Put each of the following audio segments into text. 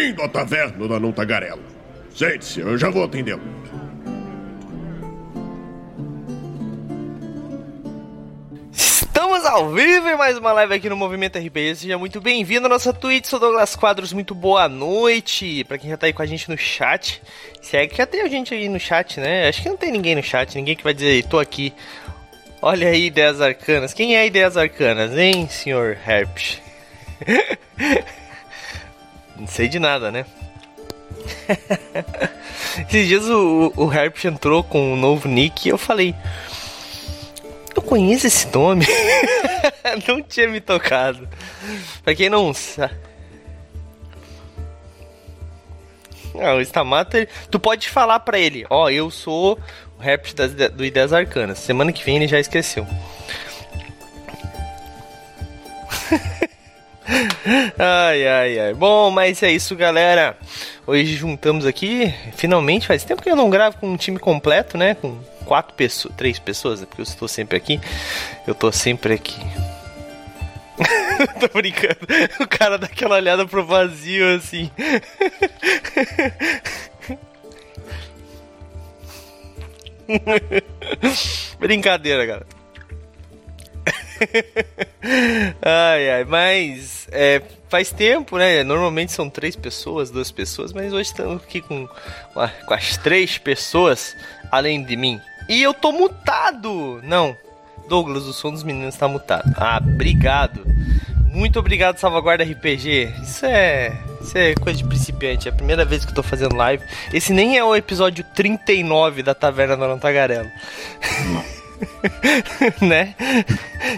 Bem-vindo à taverna da Não Tagarela. Sente-se, eu já vou atendê-lo. Estamos ao vivo em mais uma live aqui no Movimento RPG. Seja muito bem-vindo à nossa Twitch. Sou Douglas Quadros, muito boa noite. Pra quem já tá aí com a gente no chat. Se é que já tem gente aí no chat, né? Acho que não tem ninguém no chat, ninguém que vai dizer, tô aqui. Olha aí, ideias arcanas. Quem é ideias arcanas, hein, senhor Herpes? não sei de nada, né? Esses dias o, o Herpes entrou com um novo nick e eu falei. Eu conheço esse nome. não tinha me tocado. Pra quem não sabe. Não, o Stamato, tu pode falar pra ele, ó, eu sou o rap das, do Ideias Arcanas. Semana que vem ele já esqueceu. ai, ai, ai. Bom, mas é isso, galera. Hoje juntamos aqui, finalmente, faz tempo que eu não gravo com um time completo, né? Com quatro pessoas, três pessoas, é porque eu estou sempre aqui. Eu tô sempre aqui. tô brincando. O cara dá aquela olhada pro vazio assim. Brincadeira, cara. ai, ai, mas é, faz tempo, né? Normalmente são três pessoas, duas pessoas, mas hoje estamos aqui com, com as três pessoas além de mim. E eu tô mutado! Não, Douglas, o som dos meninos tá mutado. Ah, obrigado. Muito obrigado, Salvaguarda RPG. Isso é. Isso é coisa de principiante. É a primeira vez que eu tô fazendo live. Esse nem é o episódio 39 da Taverna do Tagarela. né?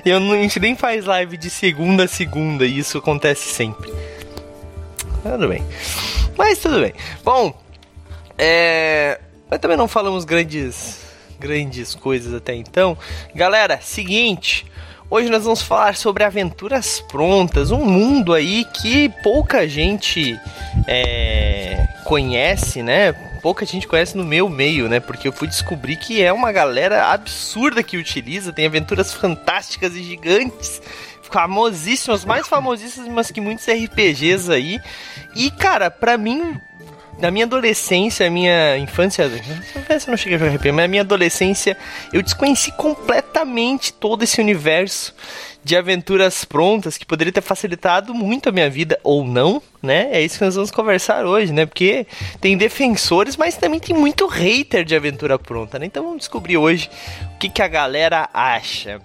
Eu não, a gente nem faz live de segunda a segunda e isso acontece sempre. Tudo bem. Mas tudo bem. Bom, é. Mas também não falamos grandes grandes coisas até então. Galera, seguinte. Hoje nós vamos falar sobre aventuras prontas, um mundo aí que pouca gente é, conhece, né? Pouca gente conhece no meu meio, né? Porque eu fui descobrir que é uma galera absurda que utiliza, tem aventuras fantásticas e gigantes, famosíssimas, mais famosíssimas que muitos RPGs aí. E cara, pra mim na minha adolescência, minha infância, eu não cheguei a jogar RPG, mas na minha adolescência eu desconheci completamente todo esse universo de aventuras prontas que poderia ter facilitado muito a minha vida ou não, né? É isso que nós vamos conversar hoje, né? Porque tem defensores, mas também tem muito hater de aventura pronta, né? Então vamos descobrir hoje o que, que a galera acha.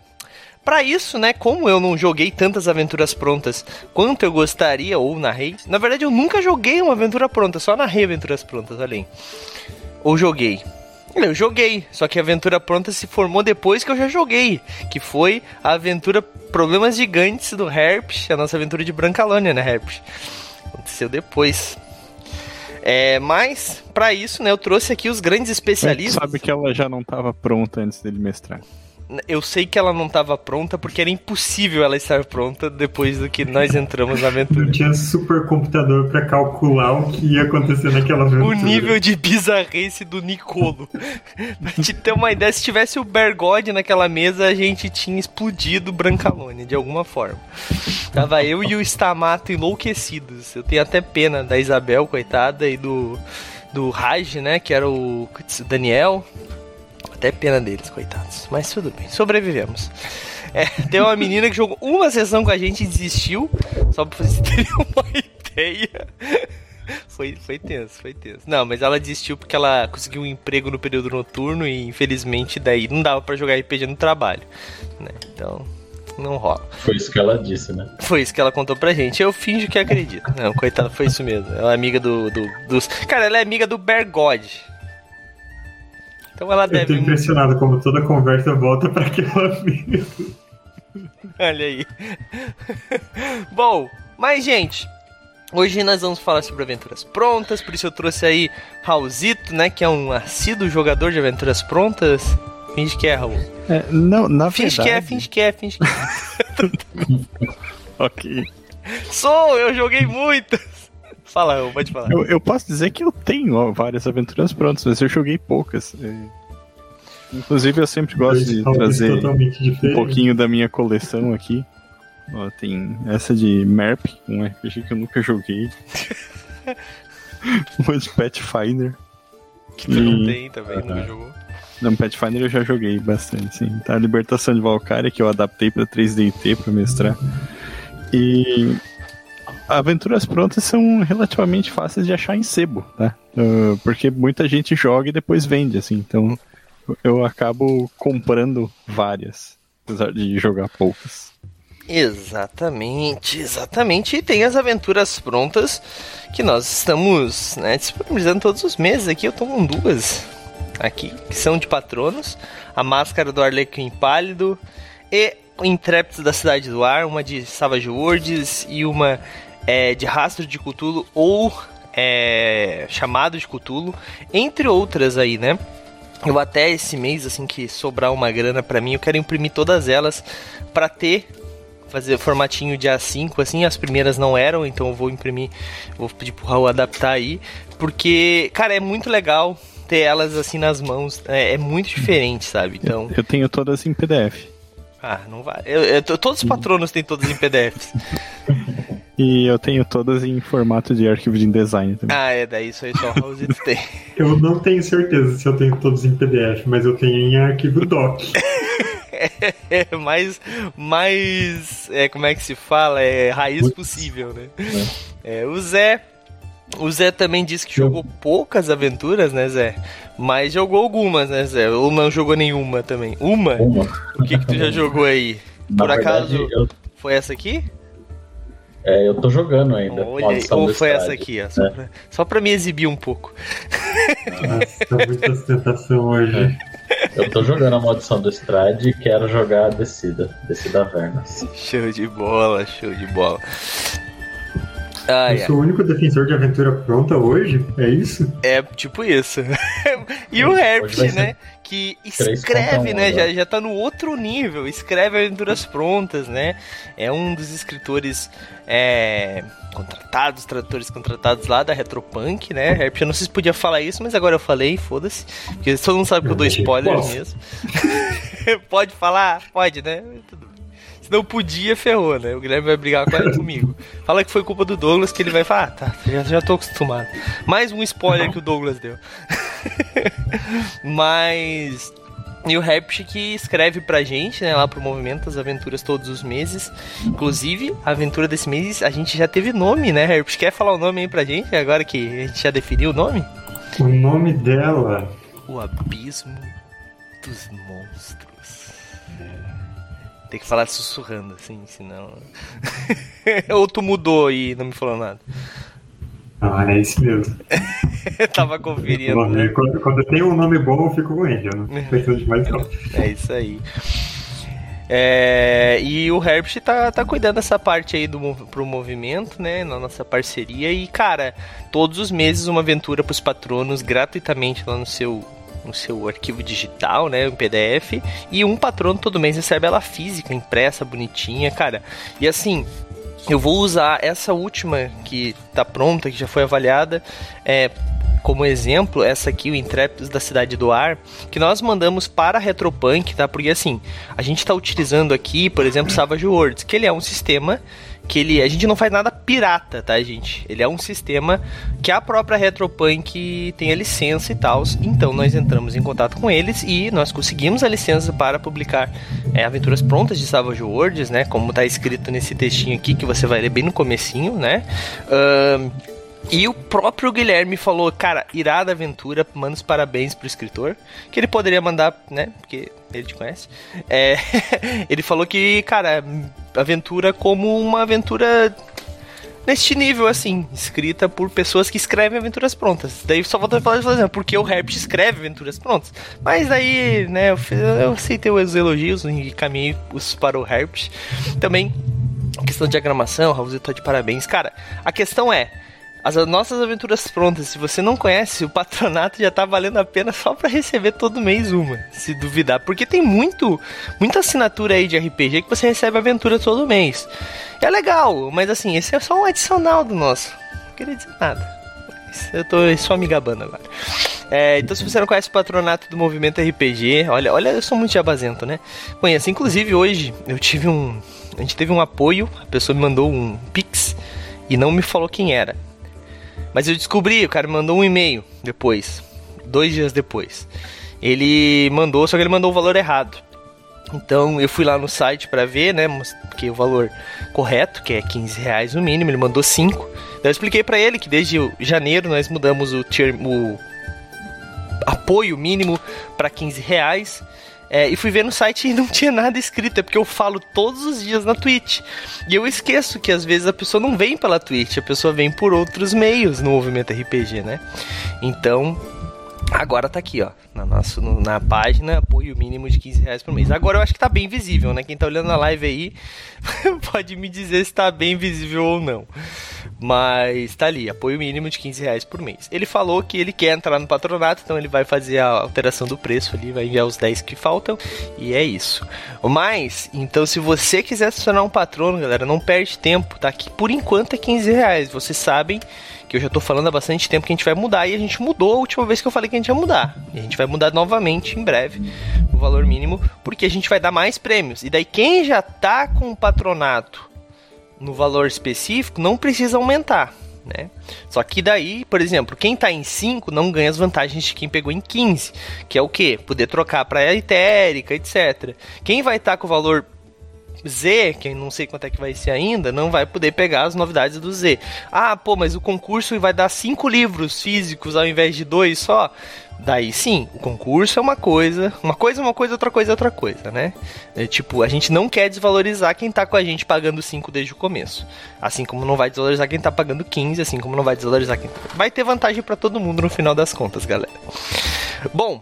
Para isso, né, como eu não joguei tantas aventuras prontas quanto eu gostaria ou narrei, na verdade eu nunca joguei uma aventura pronta, só narrei aventuras prontas além. Ou joguei. Eu joguei, só que a aventura pronta se formou depois que eu já joguei, que foi a aventura Problemas Gigantes do Herpes, a nossa aventura de Brancalônia, né, Herpes? Aconteceu depois. É, mas, para isso, né, eu trouxe aqui os grandes especialistas. sabe que ela já não estava pronta antes dele mestrar eu sei que ela não estava pronta porque era impossível ela estar pronta depois do que nós entramos na aventura. Não tinha supercomputador para calcular o que ia acontecer naquela aventura. O nível de bizarrice do Nicolo. pra te ter uma ideia, se tivesse o Bergode naquela mesa, a gente tinha explodido Brancalone de alguma forma. Tava eu e o Stamato enlouquecidos. Eu tenho até pena da Isabel, coitada, e do do Raj, né, que era o Daniel, até pena deles, coitados. Mas tudo bem, sobrevivemos. É, tem uma menina que jogou uma sessão com a gente e desistiu, só pra vocês terem uma ideia. Foi, foi tenso, foi tenso. Não, mas ela desistiu porque ela conseguiu um emprego no período noturno e infelizmente daí não dava para jogar RPG no trabalho, né? Então, não rola. Foi isso que ela disse, né? Foi isso que ela contou pra gente. Eu finjo que acredito. Não, coitada, foi isso mesmo. Ela é amiga do, do dos. Cara, ela é amiga do Bergode. Então ela deve. Eu tô impressionado como toda conversa volta para aquela amiga. Olha aí. Bom, mas gente, hoje nós vamos falar sobre aventuras prontas, por isso eu trouxe aí Raulzito, né, que é um assíduo jogador de aventuras prontas. Finge que é, Raul. É, não, na finge verdade... que é, finge que é, finge que é. ok. Sou, eu joguei muitas. Fala, pode falar. Eu, eu, posso dizer que eu tenho várias aventuras prontas, mas eu joguei poucas. Inclusive, eu sempre gosto de trazer um pouquinho da minha coleção aqui. Ó, tem essa de Merp, um RPG que eu nunca joguei. uma de Pathfinder. Que tu não tem também, nunca jogou. Não, Pathfinder eu já joguei bastante, sim. Tá, a Libertação de Valkyria, que eu adaptei pra 3DT pra mestrar. E aventuras prontas são relativamente fáceis de achar em sebo, tá? Uh, porque muita gente joga e depois vende, assim. Então eu acabo comprando várias, apesar de jogar poucas. Exatamente, exatamente. E tem as aventuras prontas que nós estamos né, disponibilizando todos os meses. Aqui eu tô com duas aqui, que são de patronos. A Máscara do Arlequim Pálido e o Intrépidos da Cidade do Ar, uma de Savage Worlds e uma é, de Rastro de Cthulhu ou é, Chamado de Cthulhu, entre outras aí, né? Eu até esse mês, assim que sobrar uma grana para mim, eu quero imprimir todas elas para ter fazer formatinho de A5, assim, as primeiras não eram, então eu vou imprimir, vou pedir pro Raul adaptar aí, porque, cara, é muito legal ter elas assim nas mãos, é, é muito diferente, sabe? Então. Eu tenho todas em PDF. Ah, não vai. Eu, eu, todos os patronos têm todas em PDFs. E eu tenho todas em formato de arquivo de InDesign também. Ah, é, daí isso aí só o Raulzito tem. Eu não tenho certeza se eu tenho todos em PDF, mas eu tenho em arquivo doc. é, mais, mais é, como é que se fala? É raiz possível, né? É. é, o Zé. O Zé também disse que jogou poucas aventuras, né, Zé? Mas jogou algumas, né, Zé? Ou não jogou nenhuma também? Uma? Uma. O que que tu já jogou aí? Por acaso, eu... foi essa aqui? É, eu tô jogando ainda. Olha, ou foi essa aqui, ó, só, é. pra, só pra me exibir um pouco. Nossa, tá muita ostentação hoje. É. Eu tô jogando a maldição do Strade e quero jogar a descida, descida Vernas. Show de bola, show de bola. Ah, eu é. sou o único defensor de aventura pronta hoje? É isso? É, tipo isso. e o Herbst, né? Que escreve, né? Já, já tá no outro nível. Escreve aventuras prontas, né? É um dos escritores é, contratados, tradutores contratados lá da Retropunk, né? Herbst, eu não sei se podia falar isso, mas agora eu falei, foda-se. Porque todo mundo sabe que eu dou spoiler mesmo. Pode falar? Pode, né? Tudo se não podia, ferrou, né? O Guilherme vai brigar comigo. Fala que foi culpa do Douglas, que ele vai falar, ah, tá, já, já tô acostumado. Mais um spoiler que o Douglas deu. Mas. E o Rapch que escreve pra gente, né, lá pro Movimento as aventuras todos os meses. Inclusive, a aventura desse mês a gente já teve nome, né, Rapch? Quer falar o nome aí pra gente, agora que a gente já definiu o nome? O nome dela. O Abismo dos Monstros. Tem que falar sussurrando, assim, senão. Ou tu mudou e não me falou nada? Ah, é isso mesmo. Tava conferindo. Né? Quando, quando tem um nome bom, eu fico com ele. Eu não tô pensando demais, não. É isso aí. É, e o Herbst tá, tá cuidando dessa parte aí do, pro movimento, né? Na nossa parceria. E, cara, todos os meses uma aventura pros patronos gratuitamente lá no seu no seu arquivo digital, né, em PDF, e um patrono todo mês recebe ela física, impressa, bonitinha, cara. E assim, eu vou usar essa última que tá pronta, que já foi avaliada, é, como exemplo, essa aqui, o Intrépidos da Cidade do Ar, que nós mandamos para a Retropunk, tá? Porque assim, a gente está utilizando aqui, por exemplo, Savage Worlds, que ele é um sistema que ele a gente não faz nada pirata, tá, gente? Ele é um sistema que a própria Retropunk tem a licença e tal. Então nós entramos em contato com eles e nós conseguimos a licença para publicar é, aventuras prontas de Savage Worlds, né? Como tá escrito nesse textinho aqui que você vai ler bem no comecinho, né? Uh, e o próprio Guilherme falou, cara, irada aventura, manda os parabéns pro escritor. Que ele poderia mandar, né? Porque ele te conhece. É, ele falou que, cara, aventura como uma aventura neste nível, assim, escrita por pessoas que escrevem aventuras prontas. Daí só volta a falar, assim, porque o Herbst escreve aventuras prontas. Mas aí, né, eu, fiz, eu aceitei os elogios e caminhei os para o Herbst. Também, questão de diagramação, Raulzito tá de parabéns. Cara, a questão é as nossas aventuras prontas, se você não conhece, o patronato já tá valendo a pena só para receber todo mês uma, se duvidar. Porque tem muito, muita assinatura aí de RPG que você recebe aventura todo mês. É legal, mas assim, esse é só um adicional do nosso. Não queria dizer nada. Eu tô só me gabando agora. É, então, se você não conhece o patronato do movimento RPG, olha, olha, eu sou muito jabazento, né? Conheço. Inclusive, hoje eu tive um. A gente teve um apoio, a pessoa me mandou um Pix e não me falou quem era. Mas eu descobri, o cara mandou um e-mail depois, dois dias depois. Ele mandou, só que ele mandou o valor errado. Então eu fui lá no site para ver, né? Porque o valor correto, que é 15 reais no mínimo, ele mandou 5. Então eu expliquei para ele que desde janeiro nós mudamos o, termo, apoio mínimo para 15 reais. É, e fui ver no site e não tinha nada escrito, é porque eu falo todos os dias na Twitch. E eu esqueço que às vezes a pessoa não vem pela Twitch, a pessoa vem por outros meios no movimento RPG, né? Então, Agora tá aqui, ó, na, nossa, na página, apoio mínimo de 15 reais por mês. Agora eu acho que tá bem visível, né? Quem tá olhando na live aí pode me dizer se tá bem visível ou não. Mas tá ali, apoio mínimo de 15 reais por mês. Ele falou que ele quer entrar no patronato, então ele vai fazer a alteração do preço ali, vai enviar os 10 que faltam, e é isso. Mas, então se você quiser se tornar um patrono, galera, não perde tempo, tá? aqui por enquanto é 15 reais. Vocês sabem que eu já tô falando há bastante tempo que a gente vai mudar e a gente mudou a última vez que eu falei que a gente ia mudar. E a gente vai mudar novamente em breve o valor mínimo, porque a gente vai dar mais prêmios. E daí quem já tá com o patronato no valor específico não precisa aumentar. Né? Só que daí, por exemplo, quem tá em 5 não ganha as vantagens de quem pegou em 15, que é o que? Poder trocar para etérica, etc. Quem vai estar tá com o valor Z, que não sei quanto é que vai ser ainda, não vai poder pegar as novidades do Z. Ah, pô, mas o concurso vai dar cinco livros físicos ao invés de dois só. Daí sim, o concurso é uma coisa, uma coisa é uma coisa, outra coisa é outra coisa, né? É, tipo, a gente não quer desvalorizar quem tá com a gente pagando 5 desde o começo. Assim como não vai desvalorizar quem tá pagando 15, assim como não vai desvalorizar quem tá... Vai ter vantagem para todo mundo no final das contas, galera. Bom,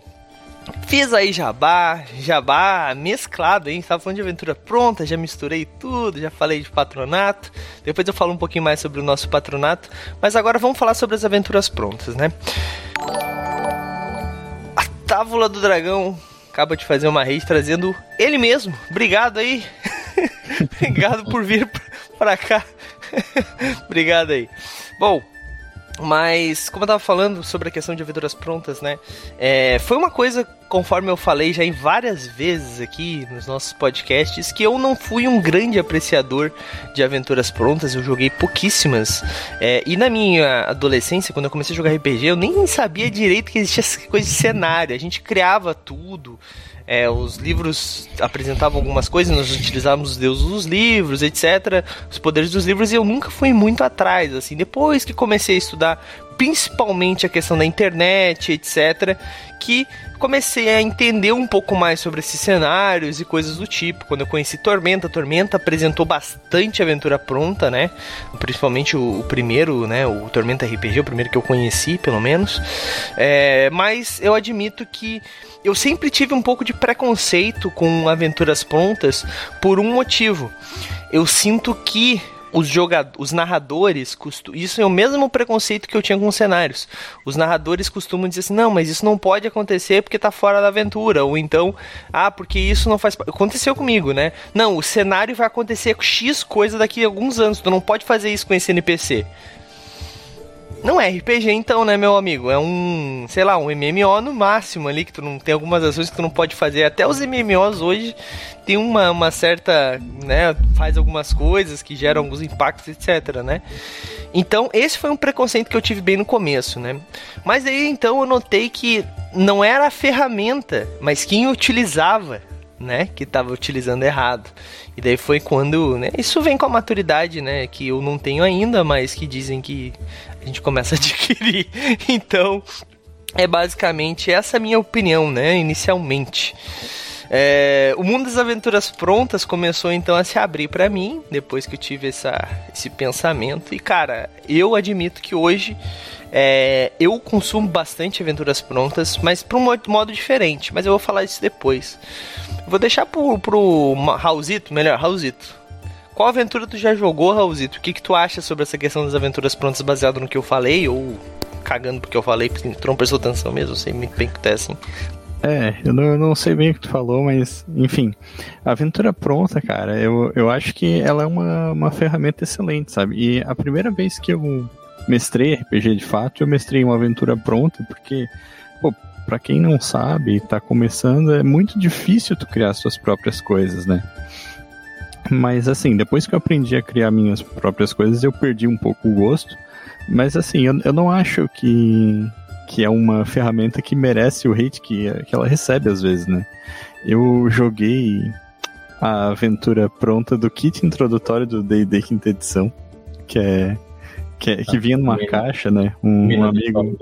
Fiz aí jabá, jabá mesclado, hein? Estava falando de aventura pronta, já misturei tudo, já falei de patronato. Depois eu falo um pouquinho mais sobre o nosso patronato. Mas agora vamos falar sobre as aventuras prontas, né? A Távola do Dragão acaba de fazer uma rede trazendo ele mesmo. Obrigado aí. Obrigado por vir pra cá. Obrigado aí. Bom, mas, como eu tava falando sobre a questão de aventuras prontas, né? É, foi uma coisa, conforme eu falei já em várias vezes aqui nos nossos podcasts, que eu não fui um grande apreciador de aventuras prontas, eu joguei pouquíssimas. É, e na minha adolescência, quando eu comecei a jogar RPG, eu nem sabia direito que existia essa coisa de cenário, a gente criava tudo. É, os livros apresentavam algumas coisas, nós utilizávamos os deuses dos livros, etc. Os poderes dos livros, e eu nunca fui muito atrás, assim. Depois que comecei a estudar principalmente a questão da internet, etc., que comecei a entender um pouco mais sobre esses cenários e coisas do tipo. Quando eu conheci Tormenta, Tormenta apresentou bastante aventura pronta, né? Principalmente o, o primeiro, né? O Tormenta RPG, o primeiro que eu conheci, pelo menos. É, mas eu admito que eu sempre tive um pouco de preconceito com aventuras prontas por um motivo. Eu sinto que os jogadores, os narradores, isso é o mesmo preconceito que eu tinha com os cenários. Os narradores costumam dizer assim: "Não, mas isso não pode acontecer porque tá fora da aventura", ou então: "Ah, porque isso não faz aconteceu comigo, né? Não, o cenário vai acontecer com X coisa daqui a alguns anos, tu não pode fazer isso com esse NPC". Não é RPG então, né, meu amigo? É um, sei lá, um MMO no máximo ali, que tu não tem algumas ações que tu não pode fazer. Até os MMOs hoje tem uma, uma certa, né, faz algumas coisas que geram alguns impactos, etc, né? Então, esse foi um preconceito que eu tive bem no começo, né? Mas aí então eu notei que não era a ferramenta, mas quem utilizava, né, que estava utilizando errado. E daí foi quando, né, isso vem com a maturidade, né, que eu não tenho ainda, mas que dizem que a gente começa a adquirir. Então, é basicamente essa minha opinião, né? Inicialmente. É, o mundo das aventuras prontas começou então a se abrir para mim depois que eu tive essa, esse pensamento. E cara, eu admito que hoje é, eu consumo bastante aventuras prontas, mas para um modo diferente. Mas eu vou falar isso depois. Vou deixar pro, pro Raulzito, melhor, Raulzito. Qual aventura tu já jogou, Raulzito? O que, que tu acha sobre essa questão das aventuras prontas baseado no que eu falei? Ou cagando porque eu falei, porque não prestou atenção mesmo? Eu sei muito bem que tu é assim. É, eu não, eu não, sei bem o que tu falou, mas enfim, aventura pronta, cara, eu, eu acho que ela é uma, uma ferramenta excelente, sabe? E a primeira vez que eu mestrei RPG de fato, eu mestrei uma aventura pronta, porque, pô, pra quem não sabe e tá começando, é muito difícil tu criar suas próprias coisas, né? Mas assim, depois que eu aprendi a criar minhas próprias coisas, eu perdi um pouco o gosto. Mas assim, eu, eu não acho que, que é uma ferramenta que merece o hate que, que ela recebe às vezes, né? Eu joguei a aventura pronta do kit introdutório do D&D quinta edição, que é que, é, que vinha numa caixa, né? Um, um amigo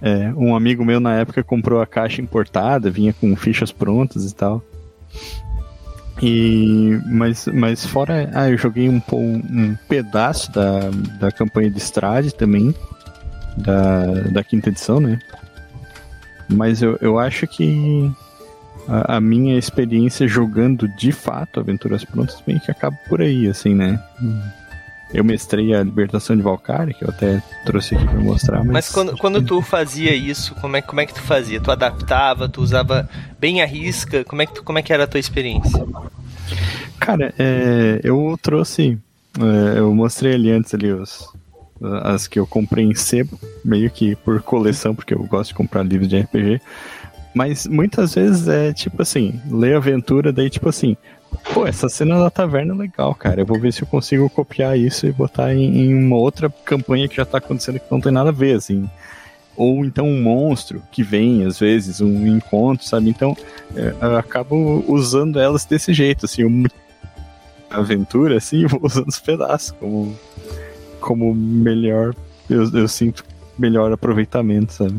é, um amigo meu na época comprou a caixa importada, vinha com fichas prontas e tal. E, mas, mas fora. Ah, eu joguei um, um, pedaço da, da campanha de Strade também. Da, da quinta edição, né? Mas eu, eu acho que a, a, minha experiência jogando de fato aventuras prontas bem que acaba por aí, assim, né? Eu mestrei a Libertação de Valkyrie, que eu até trouxe aqui pra mostrar. Mas, mas quando, quando tu fazia isso, como é, como é que tu fazia? Tu adaptava, tu usava bem a risca? Como é que, tu, como é que era a tua experiência? Cara, é, eu trouxe. É, eu mostrei ali antes ali os, as que eu comprei em sebo, meio que por coleção, porque eu gosto de comprar livros de RPG. Mas muitas vezes é tipo assim, ler aventura, daí tipo assim, Pô, essa cena da taverna é legal, cara. Eu vou ver se eu consigo copiar isso e botar em, em uma outra campanha que já tá acontecendo que não tem nada a ver, assim ou então um monstro que vem às vezes, um encontro, sabe? Então é, eu acabo usando elas desse jeito, assim, uma aventura, assim, vou usando os pedaços como, como melhor, eu, eu sinto melhor aproveitamento, sabe?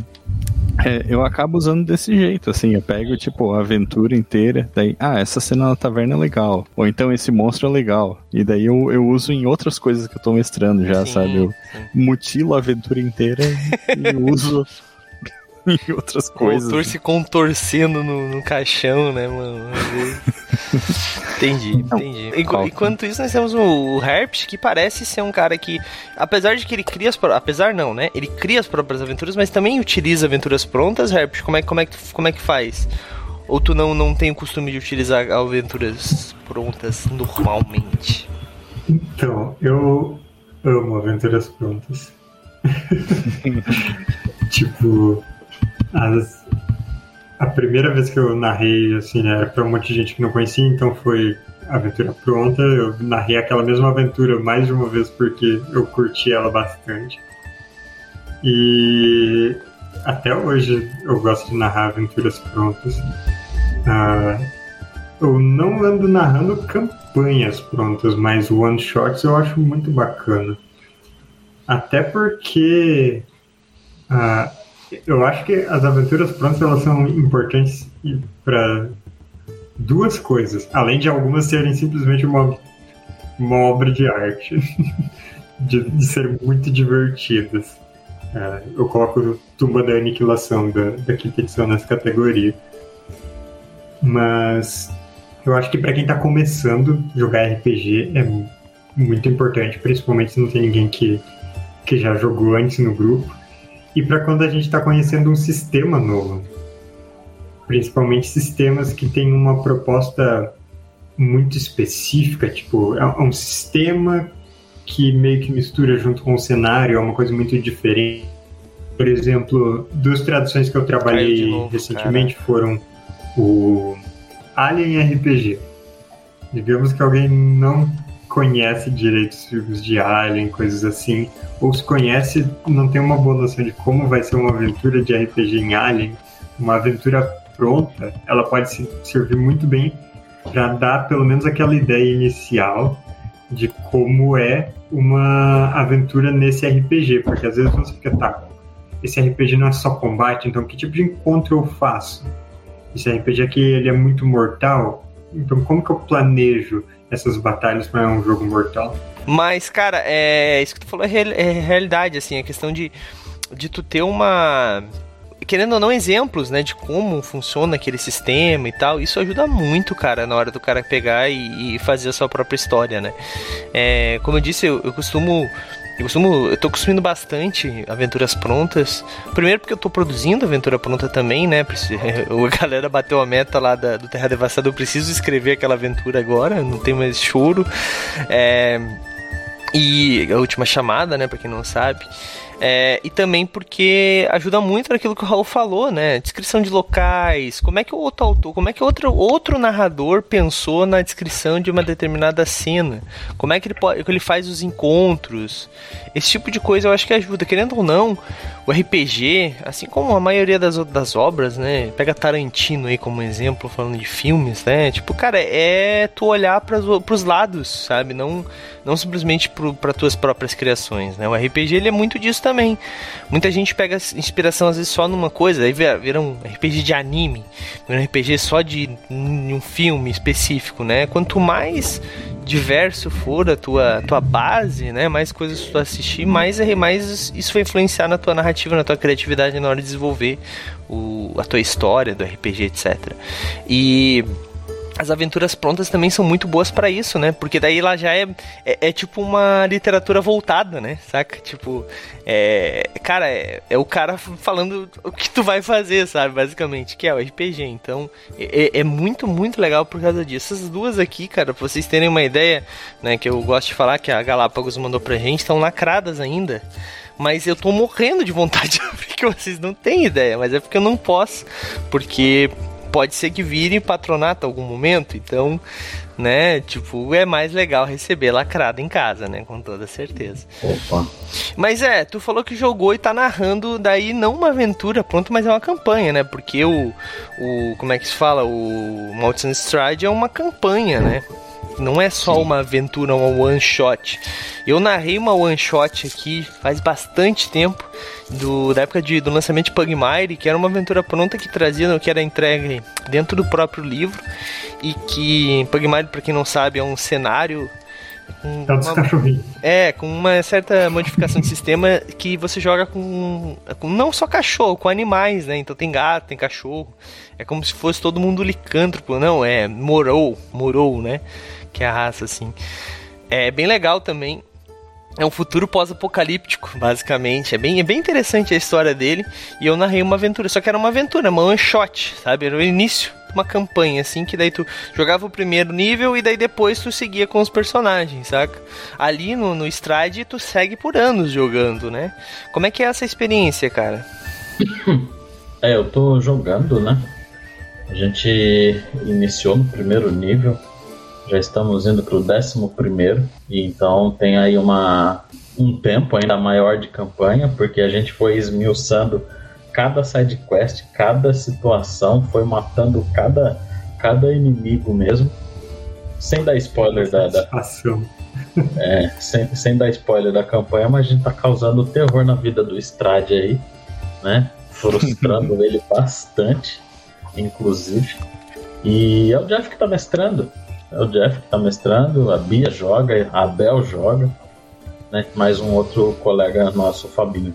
É, eu acabo usando desse jeito, assim, eu pego, tipo, a aventura inteira, daí, ah, essa cena na taverna é legal, ou então esse monstro é legal, e daí eu, eu uso em outras coisas que eu tô mestrando já, sim, sabe? Eu sim. mutilo a aventura inteira e uso em outras coisas. O autor se contorcendo no, no caixão, né, mano? entendi, entendi. Enquanto isso, nós temos o Herpes, que parece ser um cara que, apesar de que ele cria as apesar não, né? Ele cria as próprias aventuras, mas também utiliza aventuras prontas, Herpes. Como é, como é, como é que faz? Ou tu não, não tem o costume de utilizar aventuras prontas normalmente? Então, eu amo aventuras prontas. tipo, as, a primeira vez que eu narrei, assim, né, era pra um monte de gente que não conhecia, então foi aventura pronta. Eu narrei aquela mesma aventura mais de uma vez porque eu curti ela bastante. E até hoje eu gosto de narrar aventuras prontas. Ah, eu não ando narrando campanhas prontas, mas one shots eu acho muito bacana. Até porque ah, eu acho que as aventuras prontas elas são importantes para duas coisas, além de algumas serem simplesmente uma, uma obra de arte, de, de ser muito divertidas. É, eu coloco Tumba da Aniquilação da, da quinta edição nessa categoria. Mas eu acho que para quem está começando jogar RPG é muito importante, principalmente se não tem ninguém que, que já jogou antes no grupo e para quando a gente está conhecendo um sistema novo. Principalmente sistemas que têm uma proposta muito específica, tipo, é um sistema que meio que mistura junto com o cenário, é uma coisa muito diferente. Por exemplo, duas traduções que eu trabalhei novo, recentemente cara. foram o Alien RPG. Digamos que alguém não conhece direito os filmes de Alien, coisas assim, ou se conhece, não tem uma boa noção de como vai ser uma aventura de RPG em Alien, uma aventura pronta, ela pode servir muito bem para dar pelo menos aquela ideia inicial de como é uma aventura nesse RPG, porque às vezes você fica, tá, esse RPG não é só combate, então que tipo de encontro eu faço? Esse RPG aqui ele é muito mortal, então como que eu planejo essas batalhas para um jogo mortal. Mas, cara, é isso que tu falou é, real, é realidade, assim, a questão de, de tu ter uma querendo ou não, exemplos, né, de como funciona aquele sistema e tal, isso ajuda muito, cara, na hora do cara pegar e, e fazer a sua própria história, né. É, como eu disse, eu, eu costumo eu costumo, eu tô consumindo bastante aventuras prontas. Primeiro porque eu tô produzindo aventura pronta também, né? A galera bateu a meta lá da, do Terra Devastada, eu preciso escrever aquela aventura agora, não tem mais choro. É, e a última chamada, né, para quem não sabe. É, e também porque ajuda muito naquilo que o Raul falou, né? Descrição de locais, como é que o outro autor, como é que outro, outro narrador pensou na descrição de uma determinada cena, como é que ele, pode, que ele faz os encontros, esse tipo de coisa eu acho que ajuda. Querendo ou não, o RPG, assim como a maioria das, das obras, né? Pega Tarantino aí como exemplo, falando de filmes, né? Tipo, cara, é tu olhar para os lados, sabe? Não, não simplesmente para tuas próprias criações, né? O RPG ele é muito disso também. Muita gente pega inspiração às vezes só numa coisa, aí vira, um RPG de anime, vira um RPG só de um filme específico, né? Quanto mais diverso for a tua, tua base, né? Mais coisas tu assistir, mais, mais isso vai influenciar na tua narrativa, na tua criatividade na hora de desenvolver o, a tua história do RPG, etc. E as aventuras prontas também são muito boas para isso, né? Porque daí ela já é, é, é, tipo uma literatura voltada, né? Saca? Tipo, é, cara, é, é, o cara falando o que tu vai fazer, sabe? Basicamente, que é o RPG. Então, é, é, muito, muito legal por causa disso. Essas duas aqui, cara, pra vocês terem uma ideia, né? Que eu gosto de falar, que a Galápagos mandou pra gente, estão lacradas ainda. Mas eu tô morrendo de vontade de abrir, que vocês não têm ideia. Mas é porque eu não posso. Porque pode ser que vire patronato em algum momento, então, né, tipo, é mais legal receber lacrado em casa, né, com toda certeza. Opa. Mas é, tu falou que jogou e tá narrando daí não uma aventura pronto, mas é uma campanha, né, porque o, o como é que se fala, o Mountain Stride é uma campanha, né, não é só uma aventura, uma one shot. Eu narrei uma one shot aqui faz bastante tempo, do, da época de, do lançamento de Pugmire, que era uma aventura pronta que trazia, que era entregue dentro do próprio livro. E que Pugmire, para quem não sabe, é um cenário com é uma, é, com uma certa modificação de sistema que você joga com, com, não só cachorro, com animais, né? Então tem gato, tem cachorro. É como se fosse todo mundo licântropo, não, é morou, morou, né? que é a raça, assim. É bem legal também. É um futuro pós-apocalíptico, basicamente. É bem, é bem interessante a história dele. E eu narrei uma aventura, só que era uma aventura, uma one shot, sabe? Era o início uma campanha, assim, que daí tu jogava o primeiro nível e daí depois tu seguia com os personagens, saca? Ali no, no Stride tu segue por anos jogando, né? Como é que é essa experiência, cara? É, eu tô jogando, né? A gente iniciou no primeiro nível já estamos indo para o décimo primeiro e então tem aí uma um tempo ainda maior de campanha porque a gente foi esmiuçando cada side quest, cada situação, foi matando cada cada inimigo mesmo, sem dar spoiler da, da é, sem, sem dar spoiler da campanha, mas a gente tá causando terror na vida do Strade aí, né? Frustrando ele bastante, inclusive. E é o Jeff que tá mestrando. É o Jeff que está mestrando, a Bia joga, a Abel joga, né? mais um outro colega nosso, o Fabinho.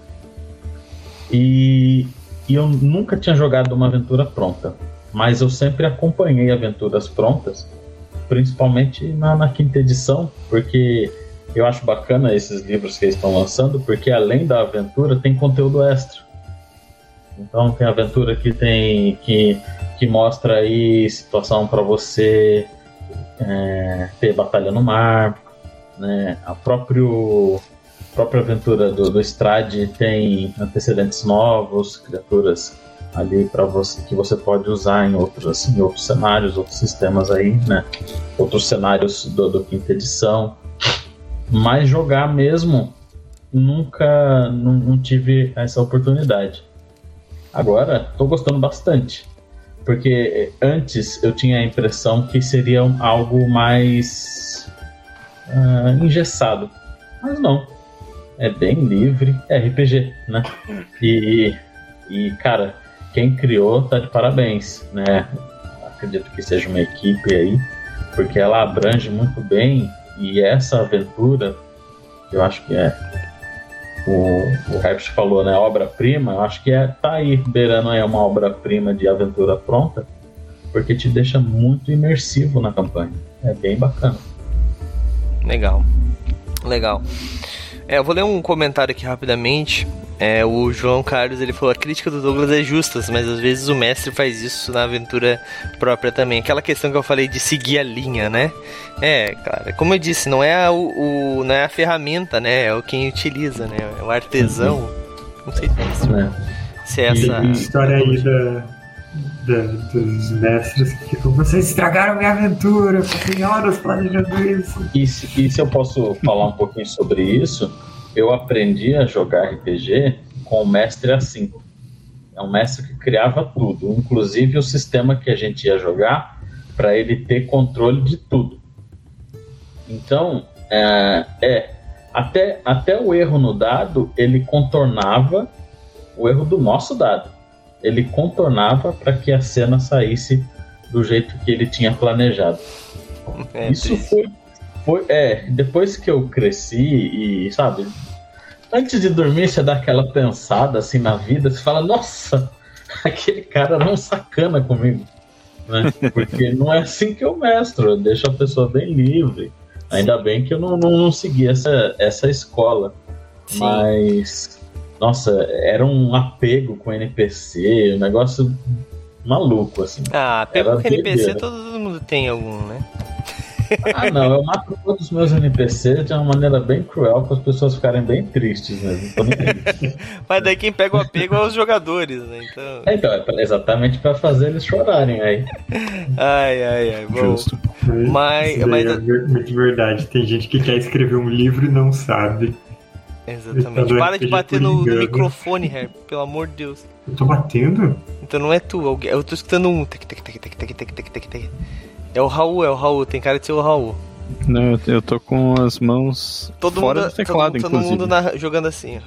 E, e eu nunca tinha jogado uma aventura pronta, mas eu sempre acompanhei aventuras prontas, principalmente na, na quinta edição, porque eu acho bacana esses livros que eles estão lançando, porque além da aventura tem conteúdo extra. Então tem aventura que tem que, que mostra aí situação para você é, ter Batalha no Mar, né? A próprio, própria aventura do, do Strade tem antecedentes novos, criaturas ali para você que você pode usar em outros, em outros cenários, outros sistemas aí, né? Outros cenários do, do quinta edição. Mas jogar mesmo nunca não, não tive essa oportunidade. Agora estou gostando bastante porque antes eu tinha a impressão que seria algo mais uh, engessado. Mas não. É bem livre, é RPG, né? E, e, cara, quem criou tá de parabéns, né? Acredito que seja uma equipe aí, porque ela abrange muito bem e essa aventura, eu acho que é o, o falou, né? Obra-prima, eu acho que é, tá aí beirando aí uma obra-prima de aventura pronta, porque te deixa muito imersivo na campanha. É bem bacana. Legal. Legal. É, eu vou ler um comentário aqui rapidamente. É, o João Carlos ele falou: a crítica do Douglas é justa, mas às vezes o mestre faz isso na aventura própria também. Aquela questão que eu falei de seguir a linha, né? É, cara, como eu disse, não é a, o, não é a ferramenta, né? É o quem utiliza, né? É o artesão. Uhum. Não sei se é isso. É. Se é essa. E história aí da, da, dos mestres que ficam, vocês estragaram minha aventura, passei horas planejando isso. E se, e se eu posso falar um pouquinho sobre isso? eu aprendi a jogar RPG com o mestre assim. É um mestre que criava tudo, inclusive o sistema que a gente ia jogar para ele ter controle de tudo. Então, é, é, até, até o erro no dado ele contornava o erro do nosso dado. Ele contornava para que a cena saísse do jeito que ele tinha planejado. É, Isso foi foi, é, depois que eu cresci e, sabe, antes de dormir você dá aquela pensada assim na vida, você fala, nossa, aquele cara não sacana comigo. Né? Porque não é assim que eu mestro, eu deixo a pessoa bem livre. Ainda bem que eu não, não, não segui essa, essa escola. Sim. Mas, nossa, era um apego com NPC, um negócio maluco, assim. Ah, apego com NPC todo mundo tem algum, né? Ah, não, eu mato todos os meus NPCs de uma maneira bem cruel para as pessoas ficarem bem tristes mesmo. Mas daí quem pega o apego é os jogadores, né? Então, é, então é exatamente para fazer eles chorarem aí. Ai, ai, ai. Bom, Justo. Mas, mas... É muito verdade. Tem gente que quer escrever um livro e não sabe. Exatamente. Para de bater no, no, microfone, Herb, pelo amor de Deus. Eu tô batendo? Então não é tu, eu tô escutando um. É o Raul, é o Raul, tem cara de ser o Raul. Não, eu tô com as mãos todo fora mundo, do teclado, todo, todo mundo na, jogando assim, ó.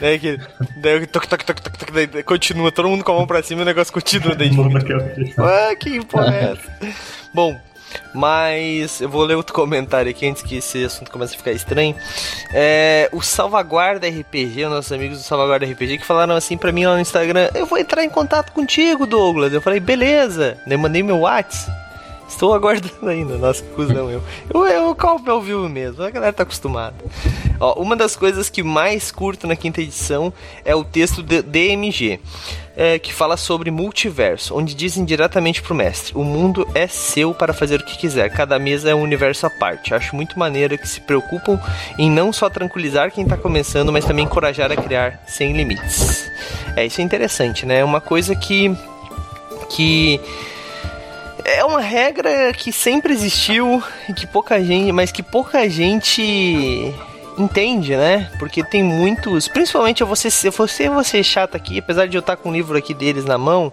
Daí que. Daí toque, toque, toque, toque, toque, daí continua, todo mundo com a mão pra cima e o negócio continua daí. ah, que porra é essa? Bom, mas eu vou ler outro comentário aqui antes que esse assunto comece a ficar estranho. É, o Salvaguarda RPG, os nossos amigos do Salvaguarda RPG, que falaram assim pra mim lá no Instagram: Eu vou entrar em contato contigo, Douglas. Eu falei: Beleza. Eu mandei meu WhatsApp. Estou aguardando ainda. Nossa, que cuzão eu. Eu, eu calmo ao vivo mesmo. A galera tá acostumada. Ó, uma das coisas que mais curto na quinta edição é o texto de DMG. É, que fala sobre multiverso, onde dizem diretamente pro mestre: o mundo é seu para fazer o que quiser, cada mesa é um universo à parte. Acho muito maneiro que se preocupam em não só tranquilizar quem tá começando, mas também encorajar a criar sem limites. É, isso é interessante, né? É uma coisa que. que é uma regra que sempre existiu e que pouca gente, mas que pouca gente entende, né? Porque tem muitos, principalmente eu vou ser, eu vou ser, vou ser chato aqui, apesar de eu estar com o livro aqui deles na mão,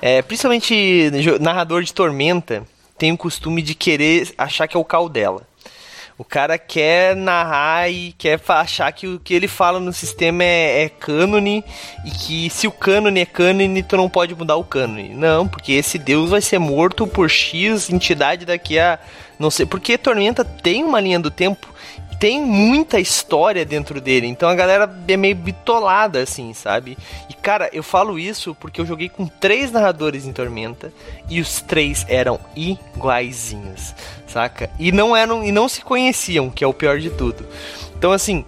é, principalmente narrador de Tormenta tem o costume de querer achar que é o cal dela. O cara quer narrar e quer achar que o que ele fala no sistema é, é cânone e que se o cânone é cânone, tu não pode mudar o cânone. Não, porque esse deus vai ser morto por X entidade daqui a não sei. Porque Tormenta tem uma linha do tempo tem muita história dentro dele. Então a galera é meio bitolada, assim, sabe? E cara, eu falo isso porque eu joguei com três narradores em Tormenta e os três eram iguaizinhos, saca? E não eram e não se conheciam, que é o pior de tudo. Então assim,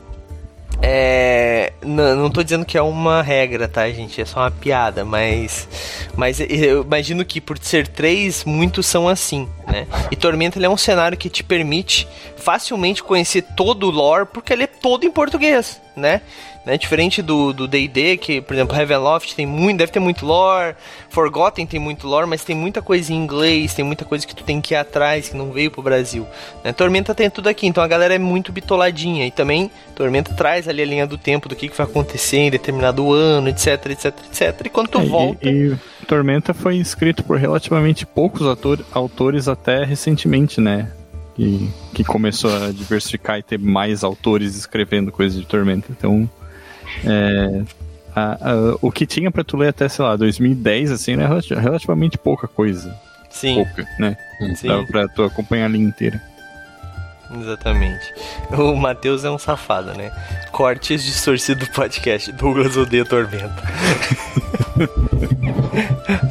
é, não, não tô dizendo que é uma regra, tá, gente? É só uma piada, mas. Mas eu imagino que por ser três, muitos são assim, né? E Tormenta é um cenário que te permite facilmente conhecer todo o lore, porque ele é todo em português, né? Né? Diferente do D&D, que, por exemplo, Heavenloft tem muito, deve ter muito lore, Forgotten tem muito lore, mas tem muita coisa em inglês, tem muita coisa que tu tem que ir atrás, que não veio pro Brasil. Né? Tormenta tem tudo aqui, então a galera é muito bitoladinha. E também, Tormenta traz ali a linha do tempo do que, que vai acontecer em determinado ano, etc, etc, etc. E quando tu é, volta... E, e, Tormenta foi escrito por relativamente poucos autor, autores até recentemente, né? Que, que começou a diversificar e ter mais autores escrevendo coisas de Tormenta. Então, é, a, a, o que tinha pra tu ler até, sei lá, 2010, assim, era relativamente pouca coisa. Sim. Pouca, né? Sim. Dava pra tu acompanhar a linha inteira. Exatamente. O Matheus é um safado, né? Cortes distorcido do podcast. Douglas odeia Tormenta.